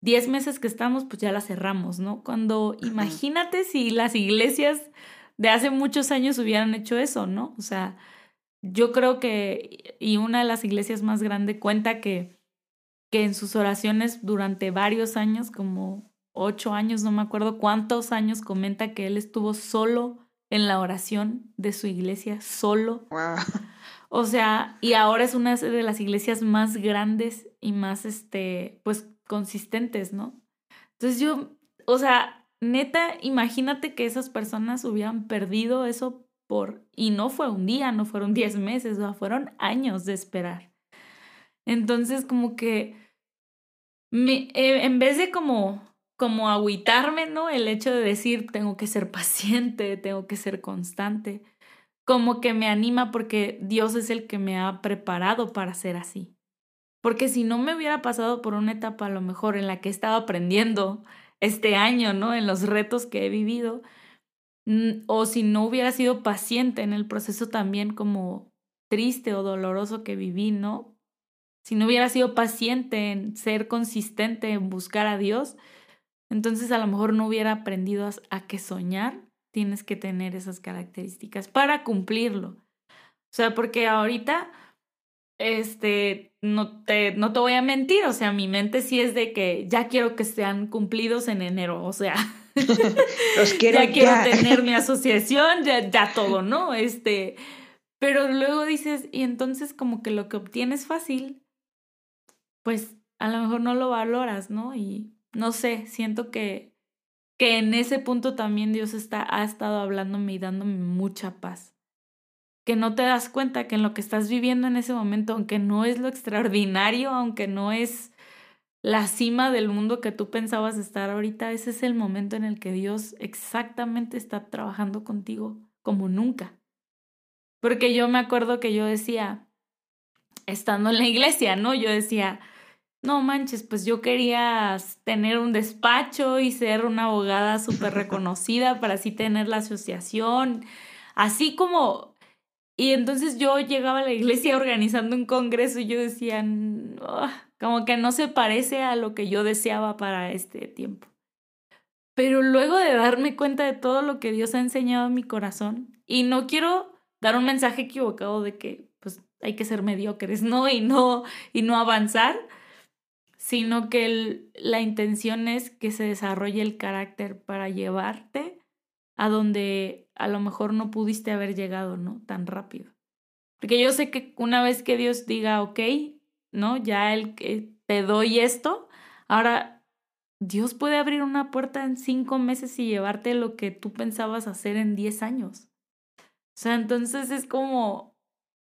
10 meses que estamos, pues ya la cerramos, ¿no? Cuando imagínate si las iglesias de hace muchos años hubieran hecho eso, ¿no? O sea, yo creo que, y una de las iglesias más grandes cuenta que, que en sus oraciones durante varios años, como ocho años, no me acuerdo cuántos años, comenta que él estuvo solo en la oración de su iglesia solo. O sea, y ahora es una de las iglesias más grandes y más, este, pues, consistentes, ¿no? Entonces yo, o sea, neta, imagínate que esas personas hubieran perdido eso y no fue un día, no fueron diez meses, o fueron años de esperar. Entonces, como que me, eh, en vez de como, como agüitarme, ¿no? El hecho de decir, tengo que ser paciente, tengo que ser constante, como que me anima porque Dios es el que me ha preparado para ser así. Porque si no me hubiera pasado por una etapa a lo mejor en la que he estado aprendiendo este año, ¿no? En los retos que he vivido, o si no hubiera sido paciente en el proceso también como triste o doloroso que viví, ¿no? Si no hubiera sido paciente en ser consistente en buscar a Dios, entonces a lo mejor no hubiera aprendido a, que soñar tienes que tener esas características para cumplirlo. O sea, porque ahorita, este, no te, no te voy a mentir, o sea, mi mente sí es de que ya quiero que sean cumplidos en enero, o sea, [LAUGHS] [LAUGHS] Los quiero ya quiero tener mi [LAUGHS] asociación, ya, ya todo, ¿no? Este, pero luego dices, y entonces como que lo que obtienes fácil, pues a lo mejor no lo valoras, ¿no? Y no sé, siento que, que en ese punto también Dios está, ha estado hablándome y dándome mucha paz. Que no te das cuenta que en lo que estás viviendo en ese momento, aunque no es lo extraordinario, aunque no es la cima del mundo que tú pensabas estar ahorita, ese es el momento en el que Dios exactamente está trabajando contigo como nunca. Porque yo me acuerdo que yo decía, estando en la iglesia, ¿no? Yo decía, no manches, pues yo quería tener un despacho y ser una abogada súper reconocida para así tener la asociación, así como... Y entonces yo llegaba a la iglesia [LAUGHS] organizando un congreso y yo decía, como que no se parece a lo que yo deseaba para este tiempo. Pero luego de darme cuenta de todo lo que Dios ha enseñado en mi corazón, y no quiero dar un mensaje equivocado de que pues hay que ser mediocres, [LAUGHS] ¿no? Y no, y no avanzar, sino que la intención es que se desarrolle el carácter para llevarte a donde a lo mejor no pudiste haber llegado, ¿no? Tan rápido. Porque yo sé que una vez que Dios diga, ok, ¿no? Ya el que te doy esto, ahora Dios puede abrir una puerta en cinco meses y llevarte lo que tú pensabas hacer en diez años. O sea, entonces es como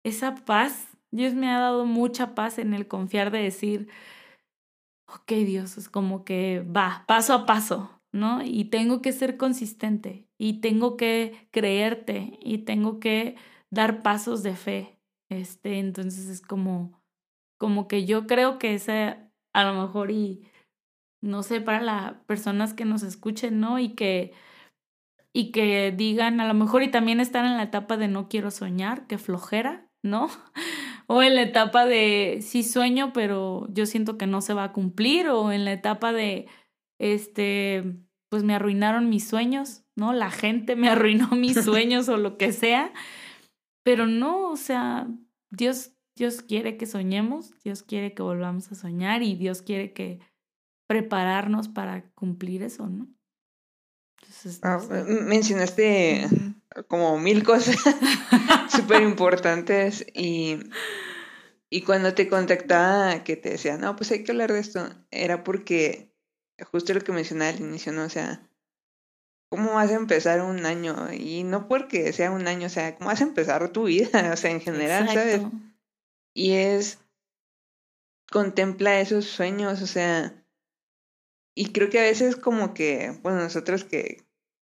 esa paz. Dios me ha dado mucha paz en el confiar de decir, ok Dios, es como que va, paso a paso, ¿no? Y tengo que ser consistente y tengo que creerte y tengo que dar pasos de fe. Este, entonces es como, como que yo creo que ese a lo mejor y no sé para las personas que nos escuchen, ¿no? Y que y que digan a lo mejor y también están en la etapa de no quiero soñar, que flojera, ¿no? [LAUGHS] O en la etapa de sí sueño, pero yo siento que no se va a cumplir o en la etapa de este pues me arruinaron mis sueños, ¿no? La gente me [LAUGHS] arruinó mis sueños o lo que sea. Pero no, o sea, Dios Dios quiere que soñemos, Dios quiere que volvamos a soñar y Dios quiere que prepararnos para cumplir eso, ¿no? Ah, mencionaste como mil cosas [LAUGHS] súper importantes y, y cuando te contactaba que te decía, no, pues hay que hablar de esto, era porque justo lo que mencionaba al inicio, ¿no? O sea, ¿cómo vas a empezar un año? Y no porque sea un año, o sea, ¿cómo vas a empezar tu vida? [LAUGHS] O sea, en general, ¿sabes? Y es, contempla esos sueños, o sea, y creo que a veces como que, bueno, nosotros que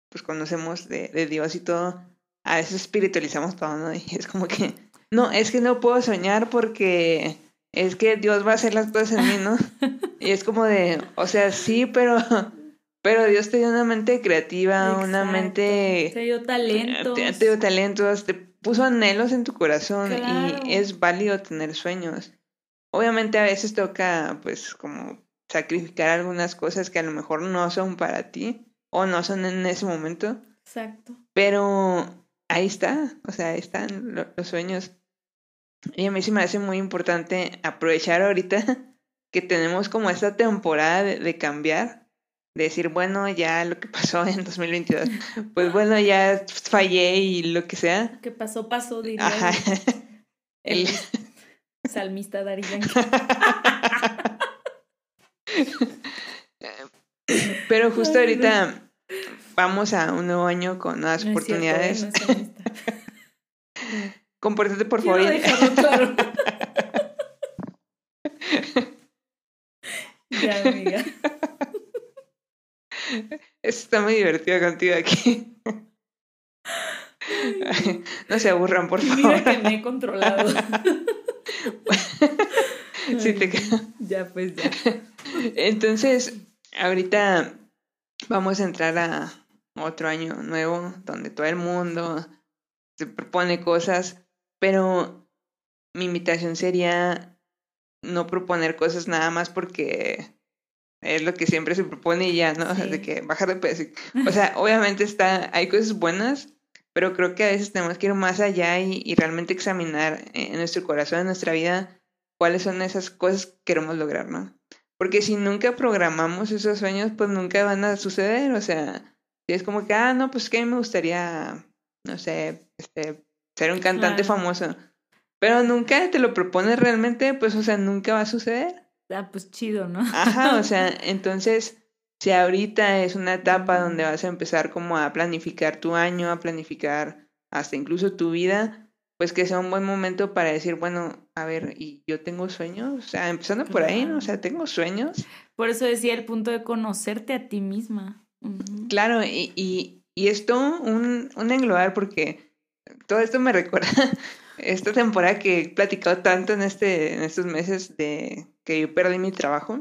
pues conocemos de, de Dios y todo, a veces espiritualizamos todo, ¿no? [LAUGHS] Y es como que, no, es que no puedo soñar porque es que Dios va a hacer las cosas en mí, ¿no? [LAUGHS] Y es como de, o sea, sí, pero, [LAUGHS] pero Dios te dio una mente creativa, una mente... Te dio talentos. Te, te, dio talentos, te puso anhelos en tu corazón y es válido tener sueños. Obviamente a veces toca pues como sacrificar algunas cosas que a lo mejor no son para ti o no son en ese momento. Exacto. Pero ahí está, o sea, ahí están los sueños. Y a mí sí me hace muy importante aprovechar ahorita [LAUGHS] que tenemos como esta temporada de cambiar decir, bueno, ya lo que pasó en 2022, pues bueno, ya fallé y lo que sea. Que pasó, pasó, diría [LAUGHS] el, salmista Dari [LAUGHS] Pero justo ahorita vamos a un nuevo año con nuevas No es cierto, oportunidades. No. [LAUGHS] Compórtate por Quiero favor. dejarlo claro. ya, amiga. Está muy divertido contigo aquí. no se aburran, por favor. Mira que me he controlado. [LAUGHS] Sí te Ya, pues ya. Entonces, ahorita vamos a entrar a otro año nuevo donde todo el mundo se propone cosas, pero mi invitación sería no proponer cosas nada más porque es lo que siempre se propone y ya, ¿no? O sea, de Sí. que bajar de peso. [LAUGHS] O sea, obviamente está, hay cosas buenas, pero creo que a veces tenemos que ir más allá y, y realmente examinar en nuestro corazón, en nuestra vida, cuáles son esas cosas que queremos lograr, ¿no? Porque si nunca programamos esos sueños, pues nunca van a suceder. O sea, si es como que, ah, no, pues que a mí me gustaría, no sé, este, ser un cantante Claro. famoso. Pero nunca te lo propones realmente, pues, o sea, nunca va a suceder. Ah, pues chido, ¿no? Ajá, o sea, [LAUGHS] entonces, si ahorita es una etapa donde vas a empezar como a planificar tu año, a planificar hasta incluso tu vida, pues que sea un buen momento para decir, bueno, a ver, ¿y yo tengo sueños? O sea, empezando por ahí, ¿no? O sea, tengo sueños. Por eso decía el punto de conocerte a ti misma. Claro, y, y, y esto un, un englobar porque todo esto me [LAUGHS] recuerda esta temporada que he platicado tanto en, este, en estos meses de que yo perdí mi trabajo.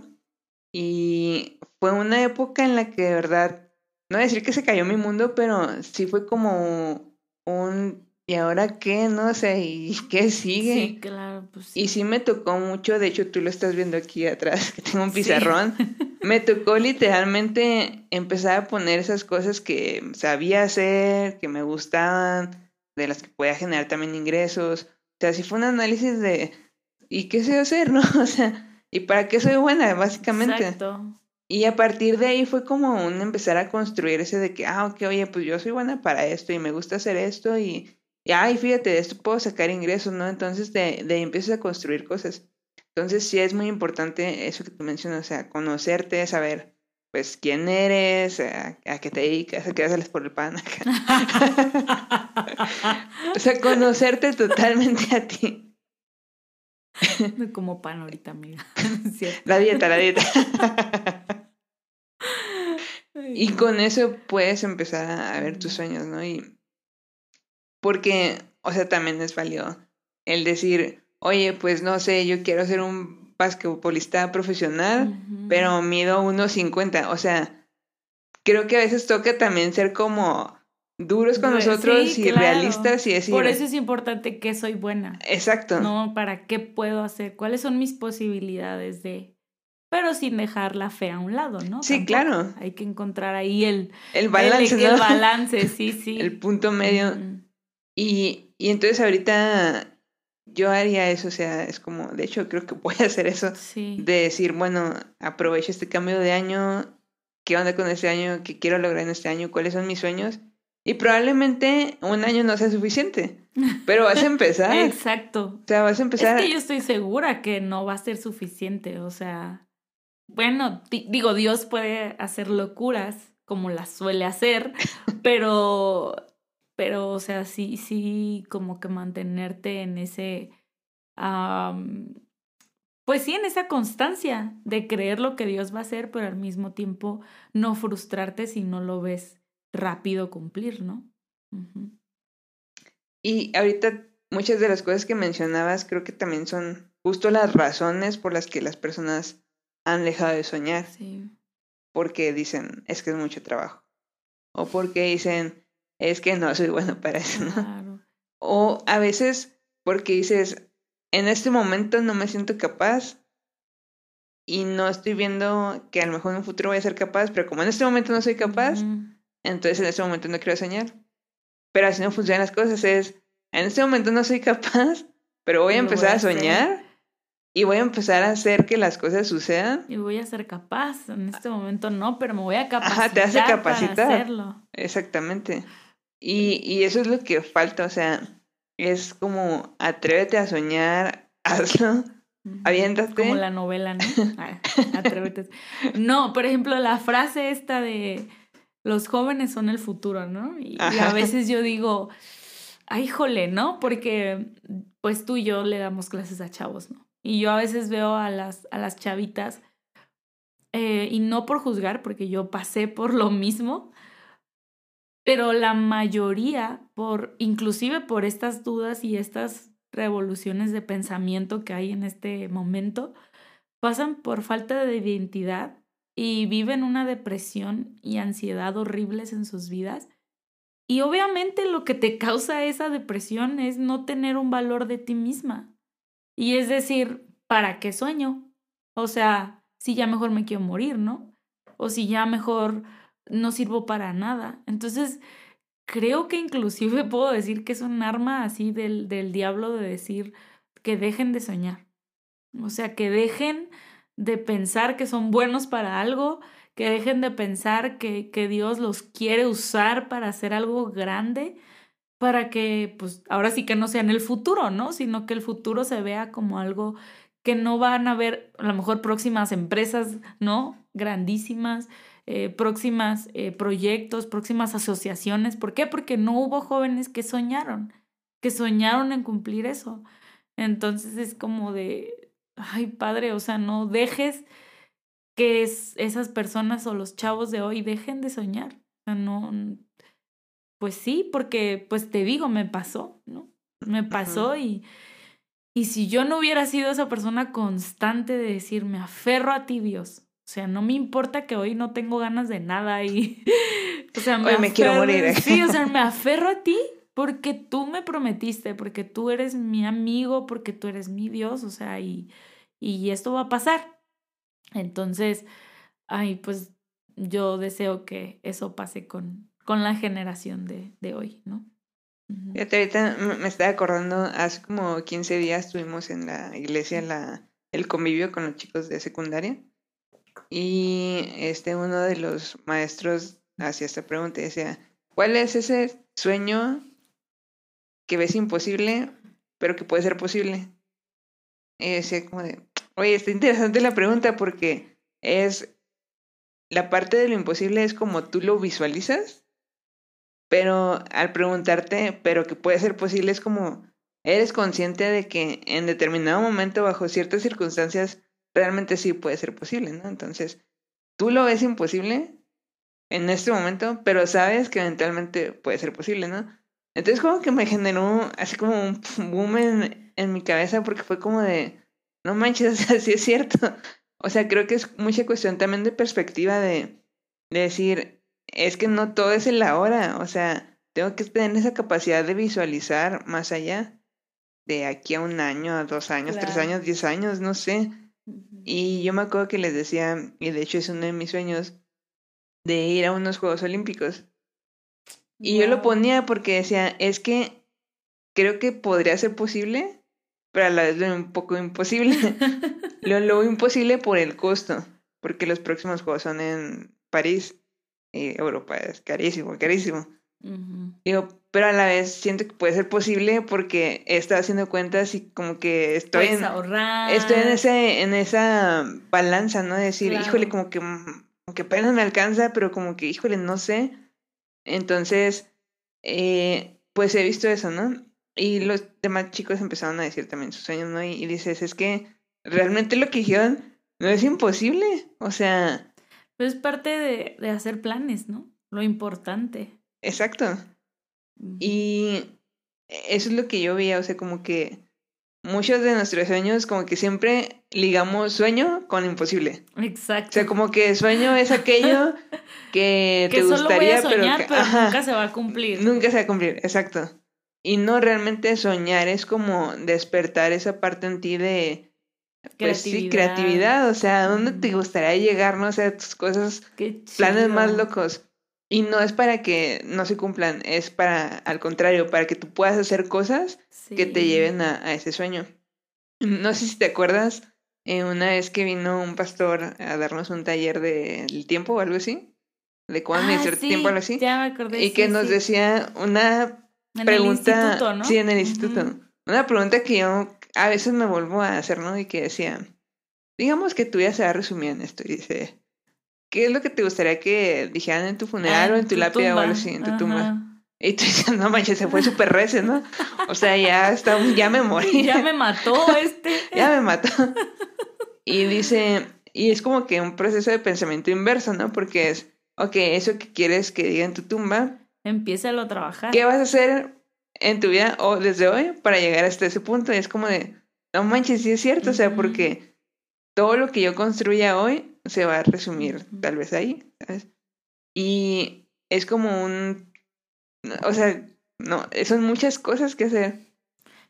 Y fue una época en la que de verdad, no decir que se cayó mi mundo, pero sí fue como un, ¿y ahora qué? No sé, ¿y [LAUGHS] qué sigue? Sí, claro, pues sí. Y sí me tocó mucho, de hecho tú lo estás viendo aquí atrás, [LAUGHS] que tengo un Sí. pizarrón. [LAUGHS] Me tocó literalmente empezar a poner esas cosas que sabía hacer, que me gustaban, de las que podía generar también ingresos. O sea, sí fue un análisis de, ¿y qué sé hacer, no? O sea, ¿y para qué soy buena, básicamente? Exacto. Y a partir de ahí fue como un empezar a construir ese de que, ah, ok, oye, pues yo soy buena para esto y me gusta hacer esto y, y ay, fíjate, de esto puedo sacar ingresos, ¿no? Entonces de, de ahí empiezas a construir cosas. Entonces sí es muy importante eso que tú mencionas, o sea, conocerte, saber, pues, quién eres, a, a qué te dedicas, a qué haces por el pan. [LAUGHS] [LAUGHS] o sea, conocerte totalmente a ti. [LAUGHS] Como pan ahorita, amiga. [LAUGHS] La dieta, la dieta. [LAUGHS] Y con eso puedes empezar a ver tus sueños, ¿no? Y porque, o sea, también es válido el decir, oye, pues no sé, yo quiero ser un basquetbolista profesional, Ujú. pero mido 1.50. O sea, creo que a veces toca también ser como duros con nosotros sí, y claro. realistas y decir, Por eso es importante que soy buena. exacto. No, para qué puedo hacer, cuáles son mis posibilidades de. Pero sin dejar la fe a un lado, ¿no? Sí, Tampoco. claro. Hay que encontrar ahí el, El balance, el, ¿no? el balance, sí, [LAUGHS] sí. El punto medio. Y, y entonces ahorita yo haría eso, o sea, es como, de hecho creo que voy a hacer eso, Sí. de decir, bueno, aprovecho este cambio de año, qué onda con este año, qué quiero lograr en este año, cuáles son mis sueños. Y probablemente un año no sea suficiente, pero vas a [LAUGHS] empezar. o Exacto. sea, vas a empezar. Es que yo estoy segura que no va a ser suficiente, o sea, bueno, di- digo, Dios puede hacer locuras como las suele hacer, [LAUGHS] pero, pero, o sea, sí, sí, como que mantenerte en ese, pues sí, en esa constancia de creer lo que Dios va a hacer, pero al mismo tiempo no frustrarte si no lo ves rápido cumplir, ¿no? Y ahorita muchas de las cosas que mencionabas creo que también son justo las razones por las que las personas han dejado de soñar. Sí. porque dicen, es que es mucho trabajo. O porque dicen, es que no soy bueno para eso, ¿no? Claro. O a veces porque dices, en este momento no me siento capaz y no estoy viendo que a lo mejor en un futuro voy a ser capaz, pero como en este momento no soy capaz. Entonces en este momento no quiero soñar. Pero así no funcionan las cosas, es, en este momento no soy capaz, pero voy a Lo voy empezar a a hacer. soñar y voy a empezar a hacer que las cosas sucedan. Y voy a ser capaz. En este momento no, pero me voy a capacitar. Ajá, te hace capacitar. Para hacerlo. Exactamente. Y, y eso es lo que falta, o sea, es como atrévete a soñar, [LAUGHS] hazlo, aviéntate. Como la novela, ¿no? Ah, Atrévete. [LAUGHS] No, por ejemplo, la frase esta de los jóvenes son el futuro, ¿no? Y, a veces yo digo, ay, jole, ¿no? Porque pues tú y yo le damos clases a chavos, ¿no? Y yo a veces veo a las, a las chavitas, eh, y no por juzgar, porque yo pasé por lo mismo, pero la mayoría, por, inclusive por estas dudas y estas revoluciones de pensamiento que hay en este momento, pasan por falta de identidad y viven una depresión y ansiedad horribles en sus vidas. Y obviamente lo que te causa esa depresión es no tener un valor de ti misma. Y es decir, ¿para qué sueño? O sea, si ya mejor me quiero morir, ¿no? O si ya mejor no sirvo para nada. Entonces, creo que inclusive [LAUGHS] puedo decir que es un arma así del, del diablo de decir que dejen de soñar. O sea, que dejen de pensar que son buenos para algo, que dejen de pensar que, que Dios los quiere usar para hacer algo grande, para que, pues, ahora sí que no sea en el futuro, ¿no? Sino que el futuro se vea como algo que no van a ver a lo mejor próximas empresas, ¿no? Grandísimas, eh, próximas eh, proyectos, próximas asociaciones. ¿Por qué? Porque no hubo jóvenes que soñaron, que soñaron en cumplir eso. Entonces es como de, ay padre, o sea, no dejes que esas personas o los chavos de hoy dejen de soñar. O sea, no, pues sí, porque pues te digo, me pasó, ¿no? Me pasó y, y si yo no hubiera sido esa persona constante de decir, me aferro a ti, Dios. O sea, no me importa que hoy no tengo ganas de nada y... [LAUGHS] o sea, me, hoy me quiero morir. Sí, o sea, [LAUGHS] me aferro a ti porque tú me prometiste, porque tú eres mi amigo, porque tú eres mi Dios, o sea, y y esto va a pasar. Entonces, ay, pues yo deseo que eso pase con, con la generación de, de hoy, ¿no? ahorita me estaba acordando, hace como 15 días estuvimos en la iglesia la, el convivio con los chicos de secundaria y este uno de los maestros hacía esta pregunta y decía, ¿cuál es ese sueño que ves imposible pero que puede ser posible? Y decía como de, Oye, está interesante la pregunta porque es la parte de lo imposible es como tú lo visualizas, pero al preguntarte, pero que puede ser posible, es como eres consciente de que en determinado momento, bajo ciertas circunstancias, realmente sí puede ser posible, ¿no? Entonces, tú lo ves imposible en este momento, pero sabes que eventualmente puede ser posible, ¿no? Entonces, como que me generó así como un boom en, en mi cabeza porque fue como de no manches, [LAUGHS] así es cierto. O sea, creo que es mucha cuestión también de perspectiva de, de decir, es que no todo es en la hora, o sea, tengo que tener esa capacidad de visualizar más allá, de aquí a un año, a dos años, tres años, diez años, no sé. Y yo me acuerdo que les decía, y de hecho es uno de mis sueños, de ir a unos Juegos Olímpicos. Y yo lo ponía porque decía, es que creo que podría ser posible, pero a la vez lo un poco imposible. [LAUGHS] lo, lo imposible por el costo, porque los próximos juegos son en París y Europa es carísimo, carísimo. Digo, pero a la vez siento que puede ser posible porque he estado haciendo cuentas y como que estoy en estoy en ese en esa balanza, ¿no? De decir, híjole, como que como que apenas me alcanza, pero como que híjole, no sé. Entonces, eh, pues he visto eso, ¿no? Y los demás chicos empezaron a decir también sus sueños, ¿no? Y, dices, es que realmente lo que dijeron no es imposible. O sea. Pues es parte de, de hacer planes, ¿no? Lo importante. Exacto. Y eso es lo que yo veía, o sea, como que muchos de nuestros sueños, como que siempre ligamos sueño con imposible. Exacto. O sea, como que sueño es aquello [LAUGHS] que, te gustaría, pero, nunca se va a cumplir. Nunca se va a cumplir, exacto y no realmente soñar, es como despertar esa parte en ti de pues creatividad. creatividad, o sea, ¿a dónde te gustaría llegar, no o sea, tus cosas, planes más locos? Y no es para que no se cumplan, es para, al contrario, para que tú puedas hacer cosas que te lleven a, a, ese sueño. No sé si te acuerdas, eh, una vez que vino un pastor a darnos un taller del tiempo o algo así, de cuándo ah, tiempo o algo así, ya me acordé, y que nos decía una en pregunta, el instituto, ¿no? Sí, en el instituto. Una pregunta que yo a veces me vuelvo a hacer, ¿no? Y que decía, digamos que tu vida se va a resumir en esto. Y dice, ¿qué es lo que te gustaría que dijeran en tu funeral Ah, o en tu tu lápida o algo así, en tu tumba? Y tú dices, no manches, se fue súper recio, ¿no? O sea, ya está, ya me morí. [LAUGHS] Ya me mató este. [LAUGHS] ya me mató. Y dice, y es como que un proceso de pensamiento inverso, ¿no? Porque es, ok, eso que quieres que diga en tu tumba, Empiézalo a trabajar. ¿qué vas a hacer en tu vida o desde hoy para llegar hasta ese punto? Y es como de, no manches, sí es cierto, o sea, porque todo lo que yo construya hoy se va a resumir tal vez ahí, ¿sabes? Y es como un, o sea, no, son muchas cosas que hacer.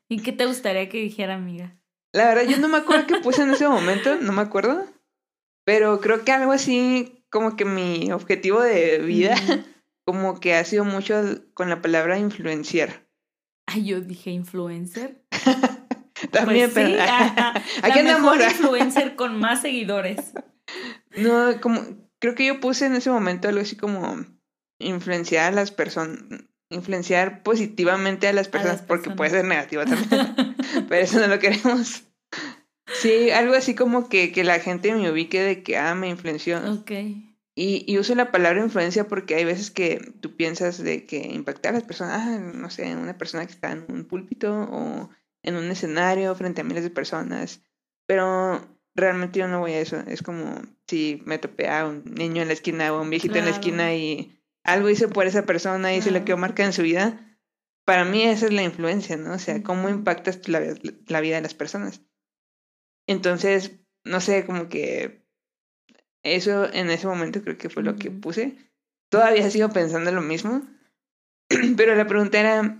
¿Y qué te gustaría que dijera, amiga? La verdad, yo no me acuerdo qué puse en ese [LAUGHS] momento, no me acuerdo. Pero creo que algo así, como que mi objetivo de vida, [LAUGHS] como que ha sido mucho con la palabra influenciar. Ay, yo dije influencer. [LAUGHS] También, Pues sí, pero. ajá. Aquí La mejor influencer con más seguidores. No, como. Creo que yo puse en ese momento algo así como influenciar a las personas. Influenciar positivamente a las personas, porque personas. puede ser negativo [LAUGHS] también. pero eso no lo queremos. Sí, algo así como que, que la gente me ubique de que, ah, me influenció. ok. Y, y uso la palabra influencia porque hay veces que tú piensas de que impactar a las personas, ah, no sé, una persona que está en un púlpito o en un escenario frente a miles de personas, pero realmente yo no voy a eso. Es como si me topé a un niño en la esquina o a un viejito en la esquina y algo hice por esa persona le Claro. quedó marca en su vida. Para mí esa es la influencia, ¿no? O sea, cómo impactas la, la vida de las personas. Entonces, no sé, como que eso en ese momento creo que fue lo que puse. Todavía sigo pensando lo mismo, [CLEARS THROAT] pero la pregunta era,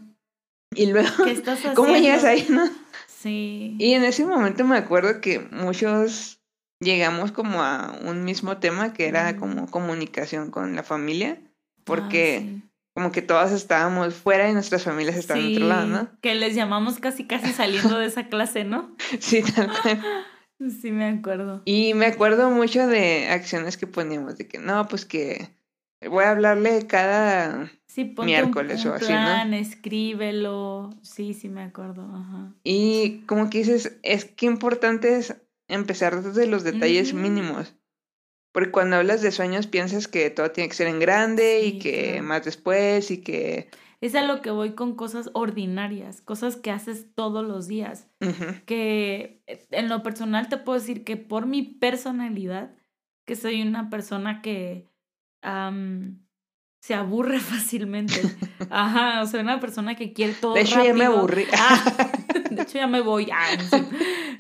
¿y luego ¿Qué estás [LAUGHS] cómo llegas ahí, no? Sí. Y en ese momento me acuerdo que muchos llegamos como a un mismo tema que era como comunicación con la familia, Ah, porque sí. como que todas estábamos fuera y nuestras familias estaban en otro lado, Sí, ¿no? Que les llamamos casi casi saliendo de esa clase, ¿no? [LAUGHS] Sí, tal cual. [LAUGHS] Sí, me acuerdo. Y me acuerdo mucho de acciones que poníamos, de que no, pues que voy a hablarle cada... Sí, ponte un- miércoles un, o así, ¿no? plan, escríbelo. Sí, sí me acuerdo. Ajá. Y como que dices, es que importante es empezar desde los detalles mínimos. Porque cuando hablas de sueños piensas que todo tiene que ser en grande Sí, y que claro. más después y que... Es a lo que voy con cosas ordinarias, cosas que haces todos los días. Que en lo personal te puedo decir que por mi personalidad, que soy una persona que am, se aburre [LAUGHS] fácilmente. Ajá, o sea, una persona que quiere todo De hecho, ya me aburrí. Ah, de hecho, ya me voy. Ah,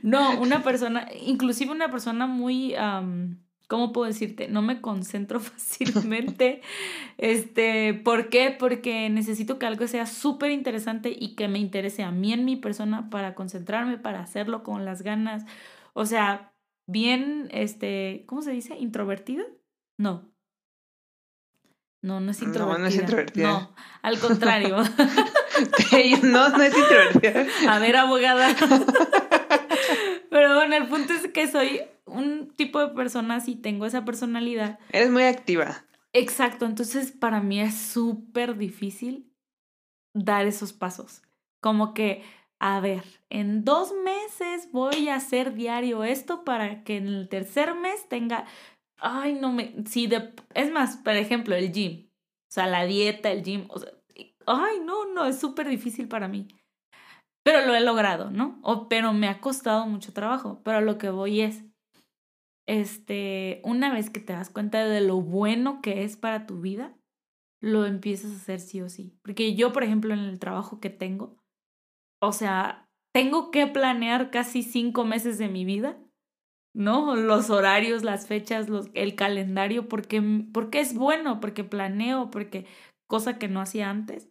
no, una persona, inclusive una persona muy, ¿cómo puedo decirte? No me concentro [LAUGHS] fácilmente. Este, ¿por qué? Porque necesito que algo sea súper interesante y que me interese a mí en mi persona para concentrarme, para hacerlo con las ganas. O sea, bien, este, ¿cómo se dice? ¿Introvertida? No. No, no es No, introvertida. no es introvertida. No, al [LAUGHS] contrario. no, no es introvertida. A ver, abogada. [LAUGHS] Pero bueno, el punto es que soy un tipo de persona así, tengo esa personalidad. Eres muy activa. Exacto, entonces para mí es súper difícil dar esos pasos. Como que, a ver, en dos meses voy a hacer diario esto para que en el tercer mes tenga... Ay, no me... Sí, de... es más, por ejemplo, el gym. O sea, la dieta, el gym. O sea, ay, no, no, es súper difícil para mí. Pero lo he logrado, ¿no? O, pero me ha costado mucho trabajo. Pero lo que voy es, este, una vez que te das cuenta de lo bueno que es para tu vida, lo empiezas a hacer sí o sí. Porque yo, por ejemplo, en el trabajo que tengo, o sea, tengo que planear casi cinco meses de mi vida, ¿no? Los horarios, las fechas, el calendario, porque, porque es bueno, porque planeo, porque cosa que no hacía antes.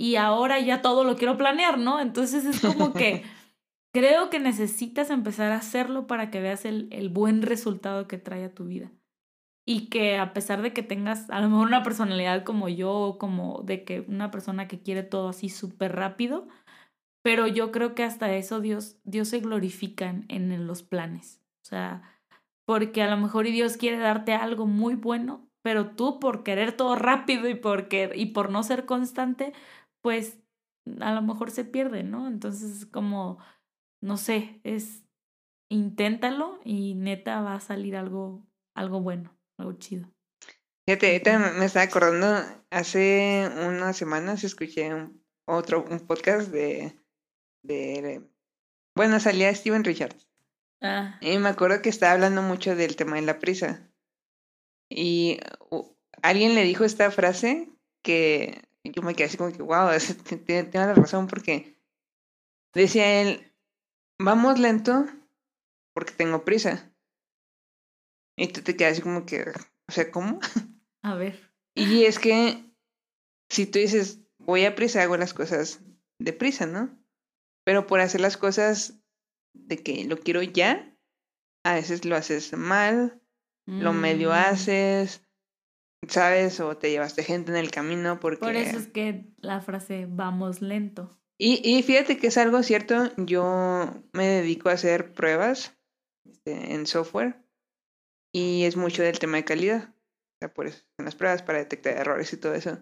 Y ahora ya todo lo quiero planear, ¿no? Entonces es como que [LAUGHS] creo que necesitas empezar a hacerlo para que veas el, el buen resultado que trae a tu vida. Y que a pesar de que tengas a lo mejor una personalidad como yo, o como de que una persona que quiere todo así súper rápido, pero yo creo que hasta eso Dios, Dios se glorifica en, en los planes. O sea, porque a lo mejor Dios quiere darte algo muy bueno, pero tú por querer todo rápido y por, quer- y por no ser constante, pues a lo mejor se pierde, ¿no? Entonces, como, no sé, es inténtalo y neta va a salir algo, algo bueno. algo chido. Fíjate, ahorita me estaba acordando, hace unas semanas escuché un, otro, un podcast de, de, bueno, salía Steven Richards. Ah, Y me acuerdo que estaba hablando mucho del tema de la prisa. Y alguien le dijo esta frase que yo me quedé así como que, wow, tiene, tiene la razón porque decía él, vamos lento porque tengo prisa. Y tú te quedas así como que, o sea, ¿cómo? a ver. Y es que si tú dices, voy a prisa, hago las cosas deprisa, ¿no? Pero por hacer las cosas de que lo quiero ya, a veces lo haces mal, lo medio Mm, haces, ¿sabes? O te llevaste gente en el camino porque... Por eso es que la frase vamos lento. Y, y fíjate que es algo cierto, yo me dedico a hacer pruebas este, en software y es mucho del tema de calidad. O sea, por eso en las pruebas para detectar errores y todo eso.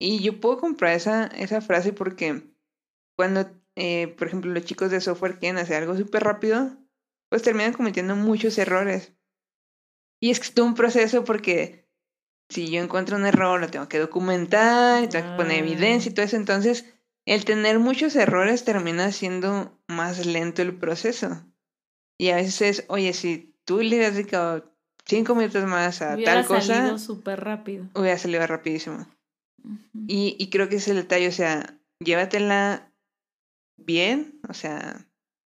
Y yo puedo comprar esa, esa frase porque cuando, eh, por ejemplo, los chicos de software quieren hacer algo súper rápido, pues terminan cometiendo muchos errores. Y es que es todo un proceso porque si yo encuentro un error, lo tengo que documentar, tengo que poner Ah. evidencia y todo eso. Entonces, el tener muchos errores termina siendo más lento el proceso. Y a veces es, oye, si tú le hubieras dedicado cinco minutos más a Hubiera tal cosa, salido súper rápido. hubiera salido rapidísimo. Y, y creo que ese es el detalle, o sea, llévatela bien, o sea,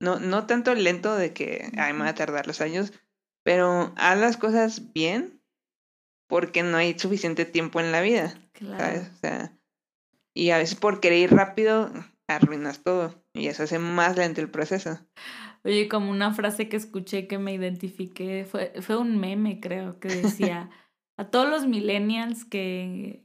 no, no tanto lento de que, ay, me va a tardar los años, pero haz las cosas bien porque no hay suficiente tiempo en la vida, Claro. ¿sabes? O sea, y a veces por querer ir rápido, arruinas todo y eso hace más lento el proceso. Oye, como una frase que escuché que me identifiqué, fue, fue un meme, creo, que decía [LAUGHS] a todos los millennials que,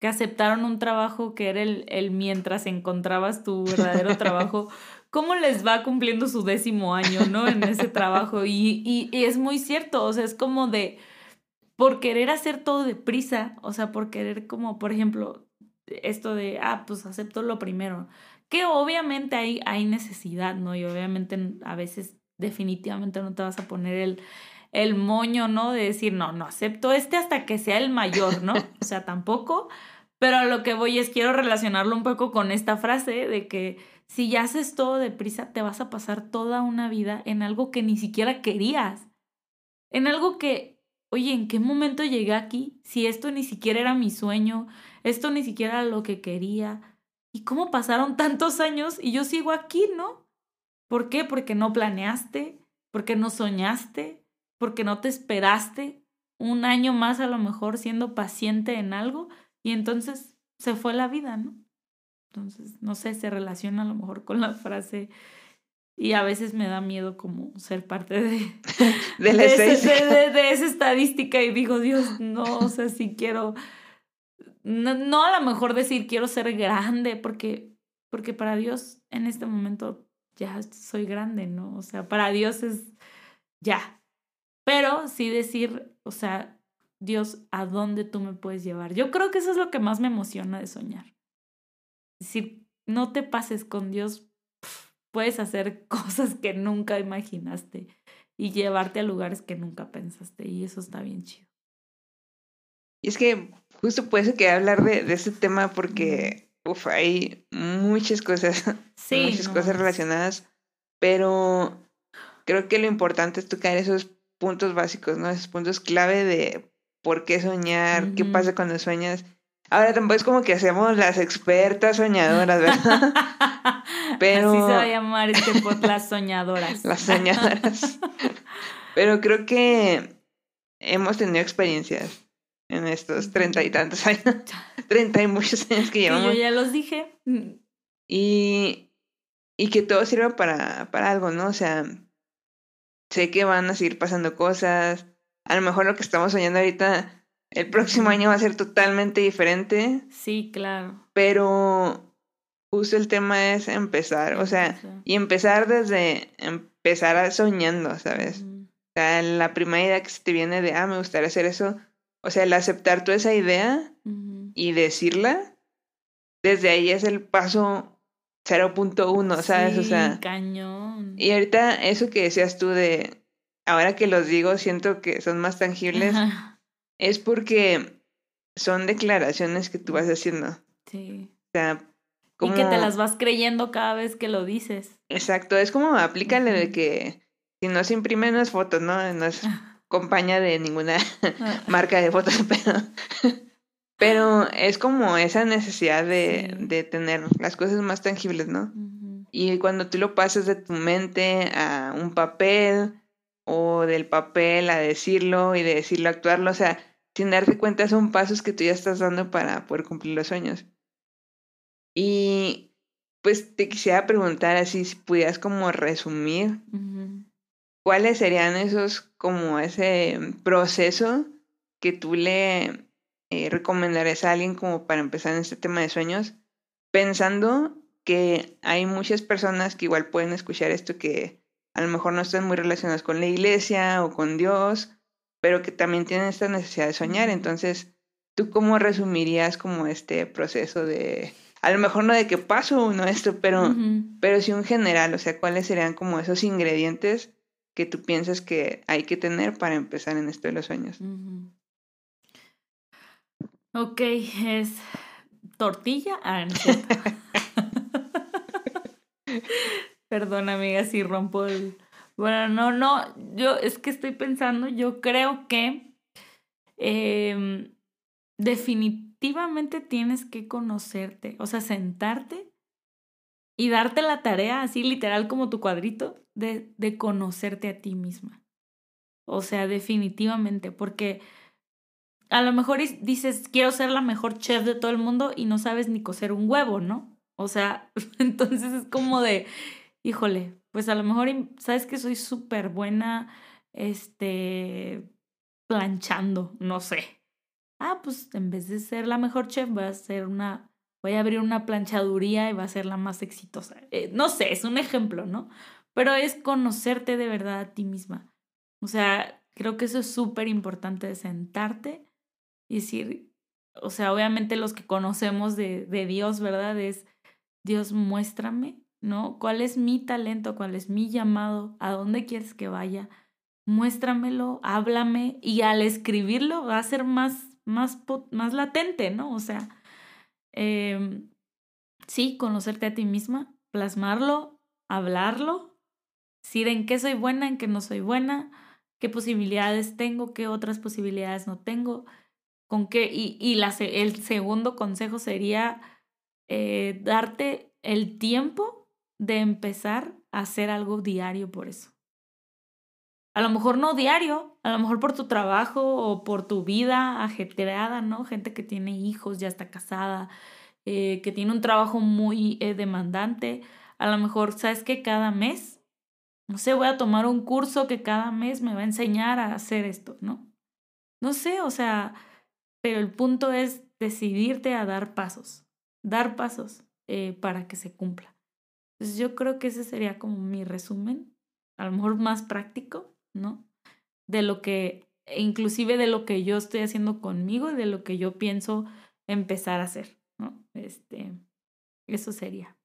que aceptaron un trabajo que era el, el mientras encontrabas tu verdadero trabajo, [LAUGHS] ¿cómo les va cumpliendo su décimo año, no? En ese trabajo. Y, y, y es muy cierto, o sea, es como de, por querer hacer todo deprisa, o sea, por querer como, por ejemplo, esto de, ah, pues acepto lo primero que obviamente hay, hay necesidad, ¿no? Y obviamente a veces definitivamente no te vas a poner el, el moño, ¿no? De decir, no, no acepto este hasta que sea el mayor, ¿no? O sea, tampoco. Pero a lo que voy es, quiero relacionarlo un poco con esta frase de que si ya haces todo deprisa, te vas a pasar toda una vida en algo que ni siquiera querías. En algo que, oye, ¿en qué momento llegué aquí? Si esto ni siquiera era mi sueño, esto ni siquiera era lo que quería. ¿Y cómo pasaron [LAUGHS] tantos años y yo sigo aquí, no? ¿Por qué? Porque no planeaste, porque no soñaste, porque no te esperaste un año más a lo mejor siendo paciente en algo y entonces se fue la vida, ¿no? Entonces, no sé, se relaciona a lo mejor con la frase y a veces me da miedo como ser parte de, [LAUGHS] De la de, ese- de- esa estadística y digo, Dios, no, o sea, si quiero, no, no a lo mejor decir quiero ser grande, porque, porque para Dios en este momento ya soy grande, ¿no? O sea, para Dios es ya. Pero sí decir, o sea, Dios, ¿a dónde tú me puedes llevar? Yo creo que eso es lo que más me emociona de soñar. Es decir, no te pases con Dios, puedes hacer [LAUGHS] cosas que nunca imaginaste y llevarte a lugares que nunca pensaste y eso está bien chido. Y es que justo por eso quería hablar de, de este tema porque, uf, hay muchas cosas [LAUGHS] Sí, muchas no, cosas relacionadas, pero creo que lo importante es tocar esos puntos básicos, ¿no? Esos puntos clave de por qué soñar, qué pasa cuando sueñas. Ahora tampoco es como que hacemos las expertas soñadoras, ¿verdad? [LAUGHS] Pero- Así se va a llamar este podcast, las soñadoras. las soñadoras. Pero creo que hemos tenido experiencias en estos treinta y tantos años, treinta y muchos años que Que yo llevamos. ya los dije. Y, y que todo sirva para, para algo, ¿no? O sea, sé que van a seguir pasando cosas. A lo mejor lo que estamos soñando ahorita, el próximo año va a ser totalmente diferente, Sí, claro. pero justo el tema es empezar, o sea, y empezar desde empezar soñando, ¿sabes? O sea, la primera idea que se te viene de, ah, me gustaría hacer eso, o sea, el aceptar toda esa idea y decirla, desde ahí es el paso 0.1, ¿sabes? o sea, cañón. y ahorita eso que decías tú de ahora que los digo siento que son más tangibles, es porque son declaraciones que tú vas haciendo. Sí. O sea, y que te las vas creyendo cada vez que lo dices. Exacto, es como aplícale de que si no se imprime no es foto, ¿no? No es [LAUGHS] compañía de ninguna [LAUGHS] marca de fotos, [LAUGHS] pero, pero es como esa necesidad de, de tener las cosas más tangibles, ¿no? Y cuando tú lo pasas de tu mente a un papel o del papel a decirlo y de decirlo a actuarlo, o sea, sin darte cuenta son pasos que tú ya estás dando para poder cumplir los sueños. Y pues te quisiera preguntar así si pudieras como resumir cuáles serían esos como ese proceso que tú le eh, recomendarías a alguien como para empezar en este tema de sueños, pensando que hay muchas personas que igual pueden escuchar esto que a lo mejor no están muy relacionadas con la iglesia o con Dios, pero que también tienen esta necesidad de soñar. Entonces, ¿tú cómo resumirías como este proceso de a lo mejor no de qué paso uno esto, pero, pero sí un general, o sea, cuáles serían como esos ingredientes que tú piensas que hay que tener para empezar en esto de los sueños. Ok, es tortilla. Ah, [LAUGHS] [LAUGHS] Perdón, amiga, si rompo el. Bueno, no, no, yo es que estoy pensando, yo creo que eh, definitivamente tienes que conocerte, o sea, sentarte y darte la tarea, así literal como tu cuadrito, de, de conocerte a ti misma. O sea, definitivamente, porque a lo mejor dices, quiero ser la mejor chef de todo el mundo y no sabes ni coser un huevo, ¿no? O sea, [LAUGHS] entonces es como de, híjole, pues a lo mejor sabes que soy súper buena, este, planchando, no sé ah, pues en vez de ser la mejor chef, voy a ser una, voy a abrir una planchaduría y va a ser la más exitosa. Eh, no sé, es un ejemplo, ¿no? Pero es conocerte de verdad a ti misma. O sea, creo que eso es súper importante sentarte y decir, o sea, obviamente los que conocemos de, de Dios, ¿verdad? Es, Dios, muéstrame, ¿no? ¿Cuál es mi talento? ¿Cuál es mi llamado? ¿A dónde quieres que vaya? Muéstramelo, háblame y al escribirlo va a ser más más, más latente, ¿no? O sea, eh, sí, conocerte a ti misma, plasmarlo, hablarlo, decir en qué soy buena, en qué no soy buena, qué posibilidades tengo, qué otras posibilidades no tengo, con qué, y, y el segundo consejo sería eh, darte el tiempo de empezar a hacer algo diario por eso. A lo mejor no diario, a lo mejor por tu trabajo o por tu vida ajetreada, ¿no? Gente que tiene hijos, ya está casada, eh, que tiene un trabajo muy eh, demandante. A lo mejor, ¿sabes que Cada mes, no sé, voy a tomar un curso que cada mes me va a enseñar a hacer esto, ¿no? No sé, o sea, pero el punto es decidirte a dar pasos, dar pasos eh, para que se cumpla. Entonces yo creo que ese sería como mi resumen, a lo mejor más práctico, ¿no? De lo que, inclusive de lo que yo estoy haciendo conmigo y de lo que yo pienso empezar a hacer, ¿no? Este, eso sería.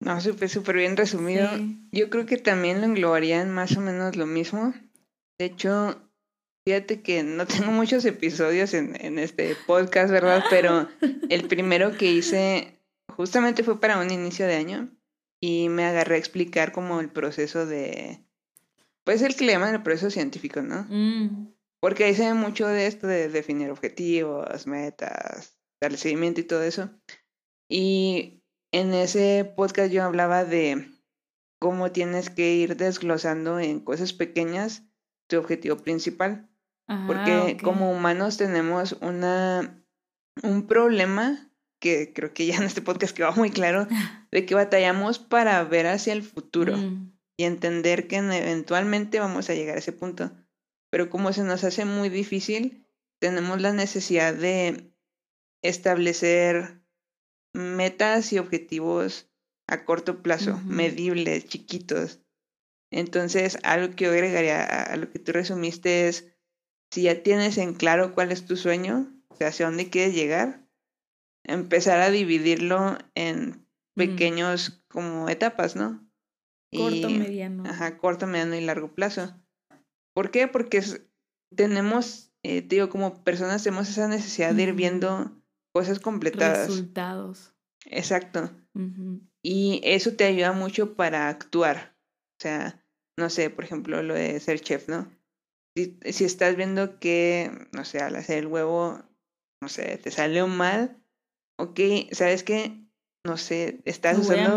No, súper, súper bien resumido. Yo creo que también lo englobarían más o menos lo mismo. De hecho, fíjate que no [LAUGHS] tengo muchos episodios en, en este podcast, ¿verdad? [LAUGHS] Pero el primero que hice justamente fue para un inicio de año y me agarré a explicar como el proceso de pues el que le llaman el proceso científico, ¿no? Mm. Porque ahí se ve mucho de esto de definir objetivos, metas, darle seguimiento y todo eso. Y en ese podcast yo hablaba de cómo tienes que ir desglosando en cosas pequeñas tu objetivo principal. Porque como humanos tenemos una un problema que creo que ya en este podcast quedó muy claro, [LAUGHS] de que batallamos para ver hacia el futuro. Mm y entender que eventualmente vamos a llegar a ese punto. Pero como se nos hace muy difícil, tenemos la necesidad de establecer metas y objetivos a corto plazo, medibles, chiquitos. Entonces, algo que yo agregaría a, lo que tú resumiste es, si ya tienes en claro cuál es tu sueño, o sea, hacia dónde quieres llegar, empezar a dividirlo en mm. pequeños como etapas, ¿no? Corto, mediano. Ajá, corto, mediano y largo plazo. ¿Por qué? Porque tenemos, eh, digo, como personas tenemos esa necesidad de ir viendo cosas completadas. Resultados. Exacto. Y eso te ayuda mucho para actuar. O sea, no sé, por ejemplo, lo de ser chef, ¿no? Si, si estás viendo que, no sé, al hacer el huevo, no sé, te salió mal, ok, ¿sabes qué? No sé, estás usando.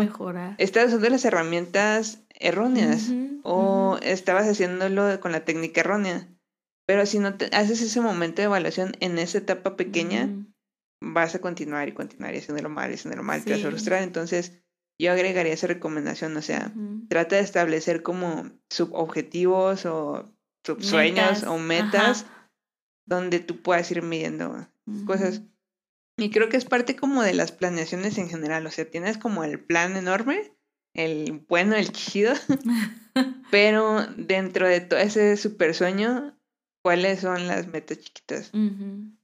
Estás usando las herramientas erróneas. o estabas haciéndolo con la técnica errónea. Pero si no te haces ese momento de evaluación en esa etapa pequeña, vas a continuar y continuar y haciéndolo mal y haciéndolo mal, te vas a frustrar. Entonces, yo agregaría esa recomendación, o sea, trata de establecer como subobjetivos o subsueños o metas donde tú puedas ir midiendo cosas. Y creo que es parte como de las planeaciones en general, o sea, tienes como el plan enorme, el bueno, el chido, [LAUGHS] pero dentro de todo ese super sueño, ¿cuáles son las metas chiquitas?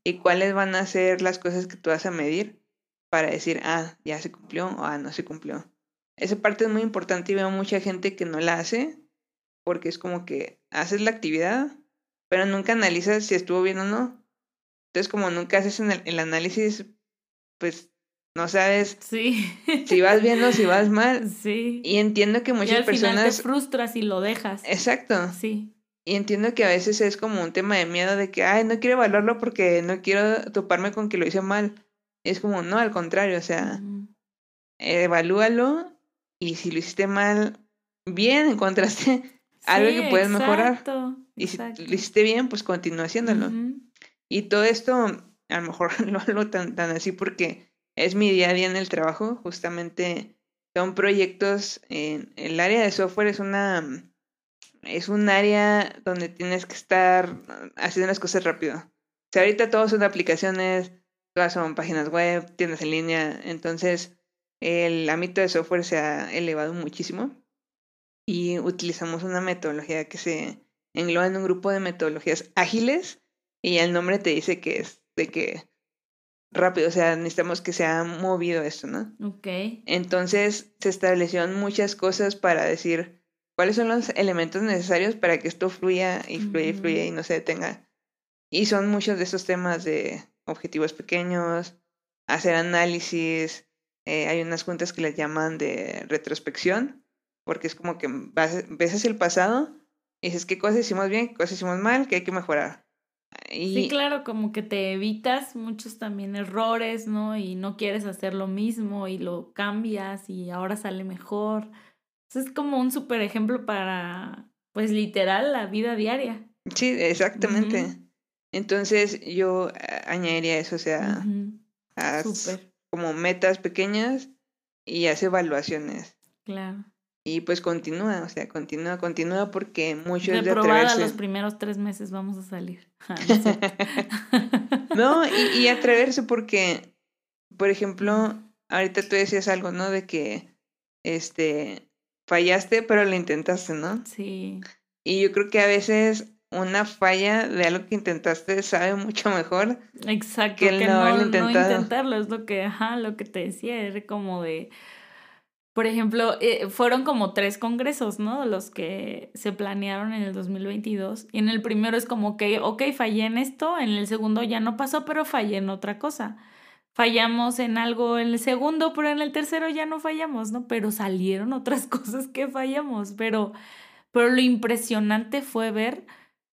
Y cuáles van a ser las cosas que tú vas a medir para decir, ah, ya se cumplió o ah, no se cumplió. Esa parte es muy importante y veo mucha gente que no la hace porque es como que haces la actividad, pero nunca analizas si estuvo bien o no. Entonces, como nunca haces el, el análisis, pues no sabes sí. si vas bien o si vas mal. [LAUGHS] Sí. Y entiendo que muchas y al personas. Final te frustras y lo dejas. Exacto. Sí. Y entiendo que a veces es como un tema de miedo de que, ay, no quiero evaluarlo porque no quiero toparme con que lo hice mal. es como, no, al contrario, o sea, evalúalo y si lo hiciste mal, bien, [LAUGHS] encontraste algo que puedes mejorar. Y si lo hiciste bien, pues continúa haciéndolo. Y todo esto, a lo mejor [LAUGHS] lo hablo tan, tan así porque es mi día a día en el trabajo. Justamente son proyectos en el área de software, es una es un área donde tienes que estar haciendo las cosas rápido. O ahorita todos son aplicaciones, todas son páginas web, tiendas en línea, entonces el ámbito de software se ha elevado muchísimo y utilizamos una metodología que se engloba en un grupo de metodologías ágiles y el nombre te dice que es de que rápido, o sea, necesitamos que se ha movido esto, ¿no? Ok. Entonces se establecieron muchas cosas para decir cuáles son los elementos necesarios para que esto fluya y fluya y fluya y no se detenga. Y son muchos de esos temas de objetivos pequeños, hacer análisis, eh, hay unas juntas que les llaman de retrospección, porque es como que ves hacia el pasado y dices qué cosas hicimos bien, qué cosas hicimos mal, qué hay que mejorar. Y... Sí, claro, como que te evitas muchos también errores, ¿no? Y no quieres hacer lo mismo y lo cambias y ahora sale mejor. es como un súper ejemplo para, pues literal, la vida diaria. Sí, exactamente. Entonces yo añadiría eso, o sea, como metas pequeñas y hace evaluaciones. Claro. Y pues continúa, o sea, continúa, continúa porque mucho de es de atreverse. los primeros tres meses vamos a salir. [LAUGHS] Ah, [LAUGHS] no, y, y, atreverse porque, por ejemplo, ahorita tú decías algo, ¿no? De que, este, fallaste, pero lo intentaste, ¿no? Sí. Y yo creo que a veces una falla de algo que intentaste sabe mucho mejor Exacto, que el no, intentarlo es lo que, ajá, lo que te decía, era como de, por ejemplo, eh, fueron como tres congresos, ¿no? Los que se planearon en el 2022 y en el primero es como que, ok, fallé en esto, en el segundo ya no pasó, pero fallé en otra cosa. Fallamos en algo en el segundo, pero en el tercero ya no fallamos, ¿no? Pero salieron otras [LAUGHS] cosas que fallamos, pero, pero lo impresionante fue ver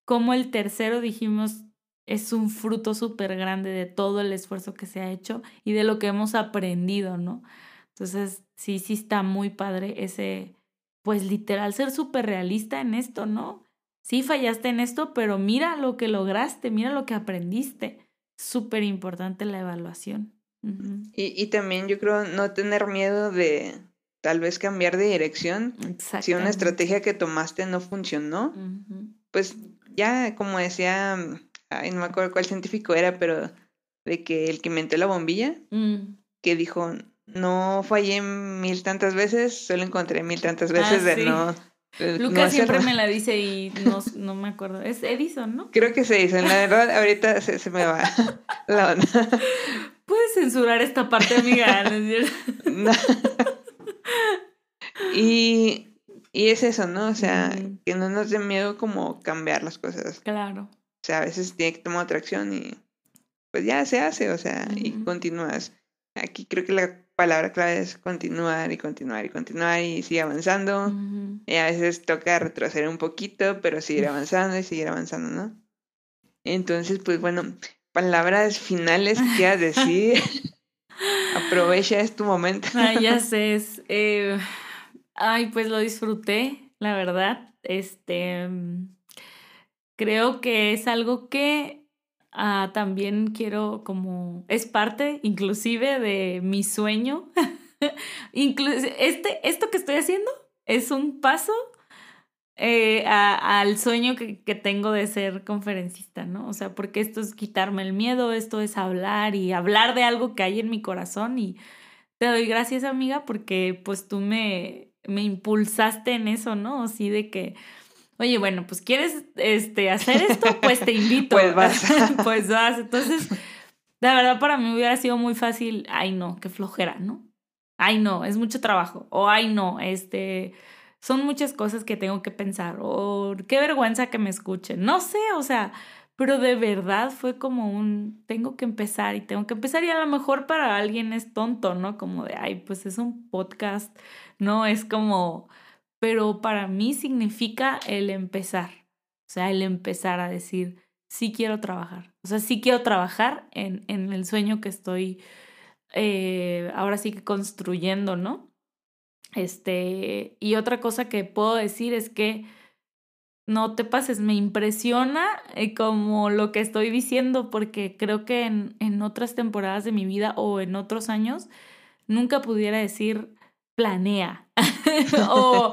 como el tercero dijimos es un fruto súper grande de todo el esfuerzo que se ha hecho y de lo que hemos aprendido, ¿no? Entonces, sí, sí está muy padre ese, pues literal, ser súper realista en esto, ¿no? Sí fallaste en esto, pero mira lo que lograste, mira lo que aprendiste. Súper importante la evaluación. y, y también yo creo no tener miedo de tal vez cambiar de dirección. Si una estrategia que tomaste no funcionó, pues ya como decía, ay, no me acuerdo cuál científico era, pero de que el que inventó la bombilla, mm. que dijo, no fallé mil tantas veces, solo encontré mil tantas veces ah, de no... Lucas siempre me la dice y no, no me acuerdo. Es Edison, ¿no? Creo que es Edison. La verdad, ahorita se, se me va [LAUGHS] la onda. Puedes censurar esta parte, amiga. y y es eso, ¿no? O sea, que no nos dé miedo como cambiar las cosas. Claro. O sea, a veces tiene que tomar otra acción y pues ya se hace, o sea, y continúas. Aquí creo que la palabra clave es continuar y continuar y continuar y sigue avanzando. Y a veces toca retroceder un poquito, pero seguir avanzando y seguir avanzando, ¿no? Entonces, pues bueno, palabras finales que quieras decir. [LAUGHS] Aprovecha, es tu momento. Ay, ya [LAUGHS] sé. Eh, ay, pues lo disfruté, la verdad. Este, creo que es algo que ah, también quiero como, es parte inclusive de mi sueño. [LAUGHS] este, esto que estoy haciendo es un paso eh, al sueño que, que, tengo de ser conferencista, ¿no? O sea, porque esto es quitarme el miedo, esto es hablar y hablar de algo que hay en mi corazón y te doy gracias, amiga, porque pues tú me, me impulsaste en eso, ¿no? Así de que, oye, bueno, pues quieres este, hacer esto, pues te invito. pues vas. [LAUGHS] pues vas. Entonces, la verdad para mí hubiera sido muy fácil, ay no, qué flojera, ¿no? Ay no, es mucho trabajo. O ay no, este son muchas cosas que tengo que pensar, o qué vergüenza que me escuchen, no sé, o sea, pero de verdad fue como un, tengo que empezar y tengo que empezar y a lo mejor para alguien es tonto, ¿no? Como de, ay, pues es un podcast, no, es como, pero para mí significa el empezar, o sea, el empezar a decir, sí quiero trabajar, o sea, sí quiero trabajar en, en el sueño que estoy eh, ahora sí que construyendo, ¿no? Este, y otra cosa que puedo decir es que no te pases, me impresiona eh, como lo que estoy diciendo, porque creo que en, en otras temporadas de mi vida o en otros años nunca pudiera decir planea [LAUGHS] [LAUGHS] o,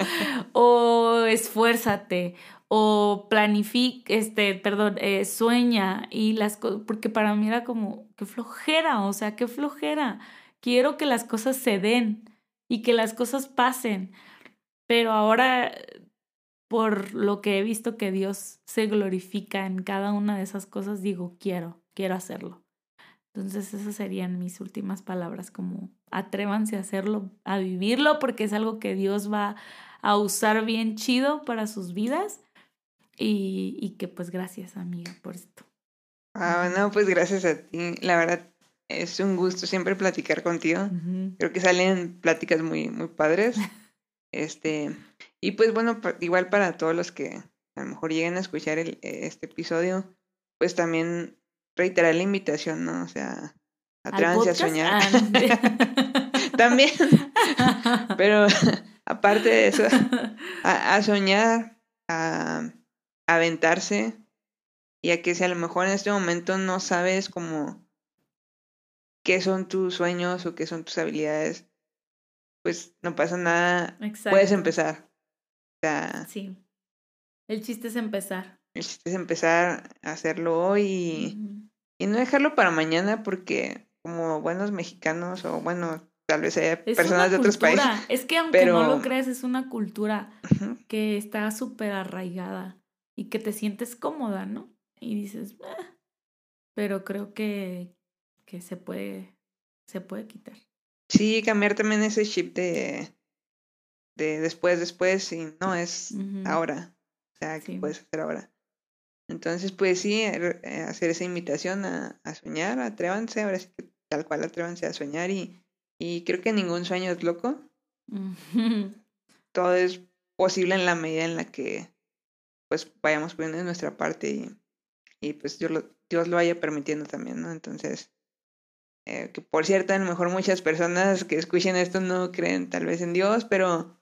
o esfuérzate o planifica, este, perdón, eh, sueña y las cosas, porque para mí era como, qué flojera, o sea, qué flojera. Quiero que las cosas se den y que las cosas pasen. Pero ahora, por lo que he visto que Dios se glorifica en cada una de esas cosas, digo, quiero, quiero hacerlo. Entonces esas serían mis últimas palabras, como atrévanse a hacerlo, a vivirlo, porque es algo que Dios va a usar bien chido para sus vidas. Y, y que pues gracias amiga por esto. Ah, no, pues gracias a ti. La verdad, es un gusto siempre platicar contigo. Creo que salen pláticas muy, muy padres. [LAUGHS] este, y pues bueno, igual para todos los que a lo mejor lleguen a escuchar el, este episodio, pues también reiterar la invitación, ¿no? O sea, atrévanse a soñar. Ah, [LAUGHS] también. [LAUGHS] Pero [LAUGHS] aparte de eso, a, a soñar, a, a aventarse, y a que si a lo mejor en este momento no sabes cómo qué son tus sueños o qué son tus habilidades, pues no pasa nada. Puedes empezar. O sea, sí. El chiste es empezar. El chiste es empezar a hacerlo hoy y, no dejarlo para mañana porque como buenos mexicanos o bueno, tal vez haya personas de otros países. Es que aunque no lo creas, es una cultura que está súper arraigada y que te sientes cómoda, ¿no? Y dices, ah", pero creo que, que se puede, se puede quitar. Sí, cambiar también ese chip de, de después, después, y no es ahora. O sea, que puedes hacer ahora? Entonces, pues sí, er, eh, hacer esa invitación a, a soñar, atrévanse, ahora sí que tal cual atrévanse a soñar y, y creo que ningún sueño es loco. Todo es posible en la medida en la que pues vayamos poniendo nuestra parte y, y pues Dios lo, Dios lo vaya permitiendo también, ¿no? Entonces, eh, que por cierto, a lo mejor muchas personas que escuchen esto no creen tal vez en Dios, pero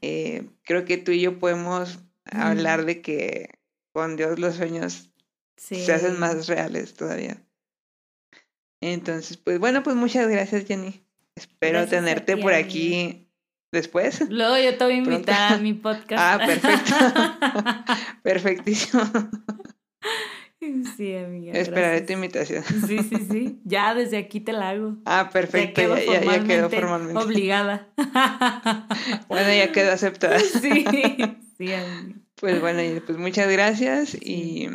eh, creo que tú y yo podemos hablar de que con Dios los sueños se hacen más reales todavía. Entonces, pues bueno, pues muchas gracias, Jenny. Espero tenerte por aquí después. [LAUGHS] Luego yo te voy a invitar a mi [LAUGHS] podcast. Ah, perfecto. [LAUGHS] Perfectísimo. Sí, amiga. Esperaré tu invitación. Sí, sí, sí. Ya desde aquí te la hago. Ah, perfecto. Ya, ya, quedó formalmente. Obligada. Bueno, ya quedó aceptada. Sí, sí, amiga. Pues bueno, pues muchas gracias y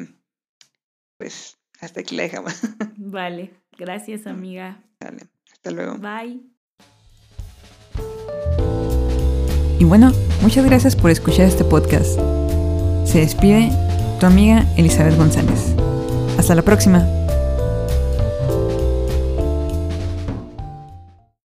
pues hasta aquí la dejamos. [LAUGHS] Vale, gracias amiga. Vale, hasta luego. Bye. Y bueno, Muchas gracias por escuchar este podcast. Se despide tu amiga Elizabeth González. Hasta la próxima.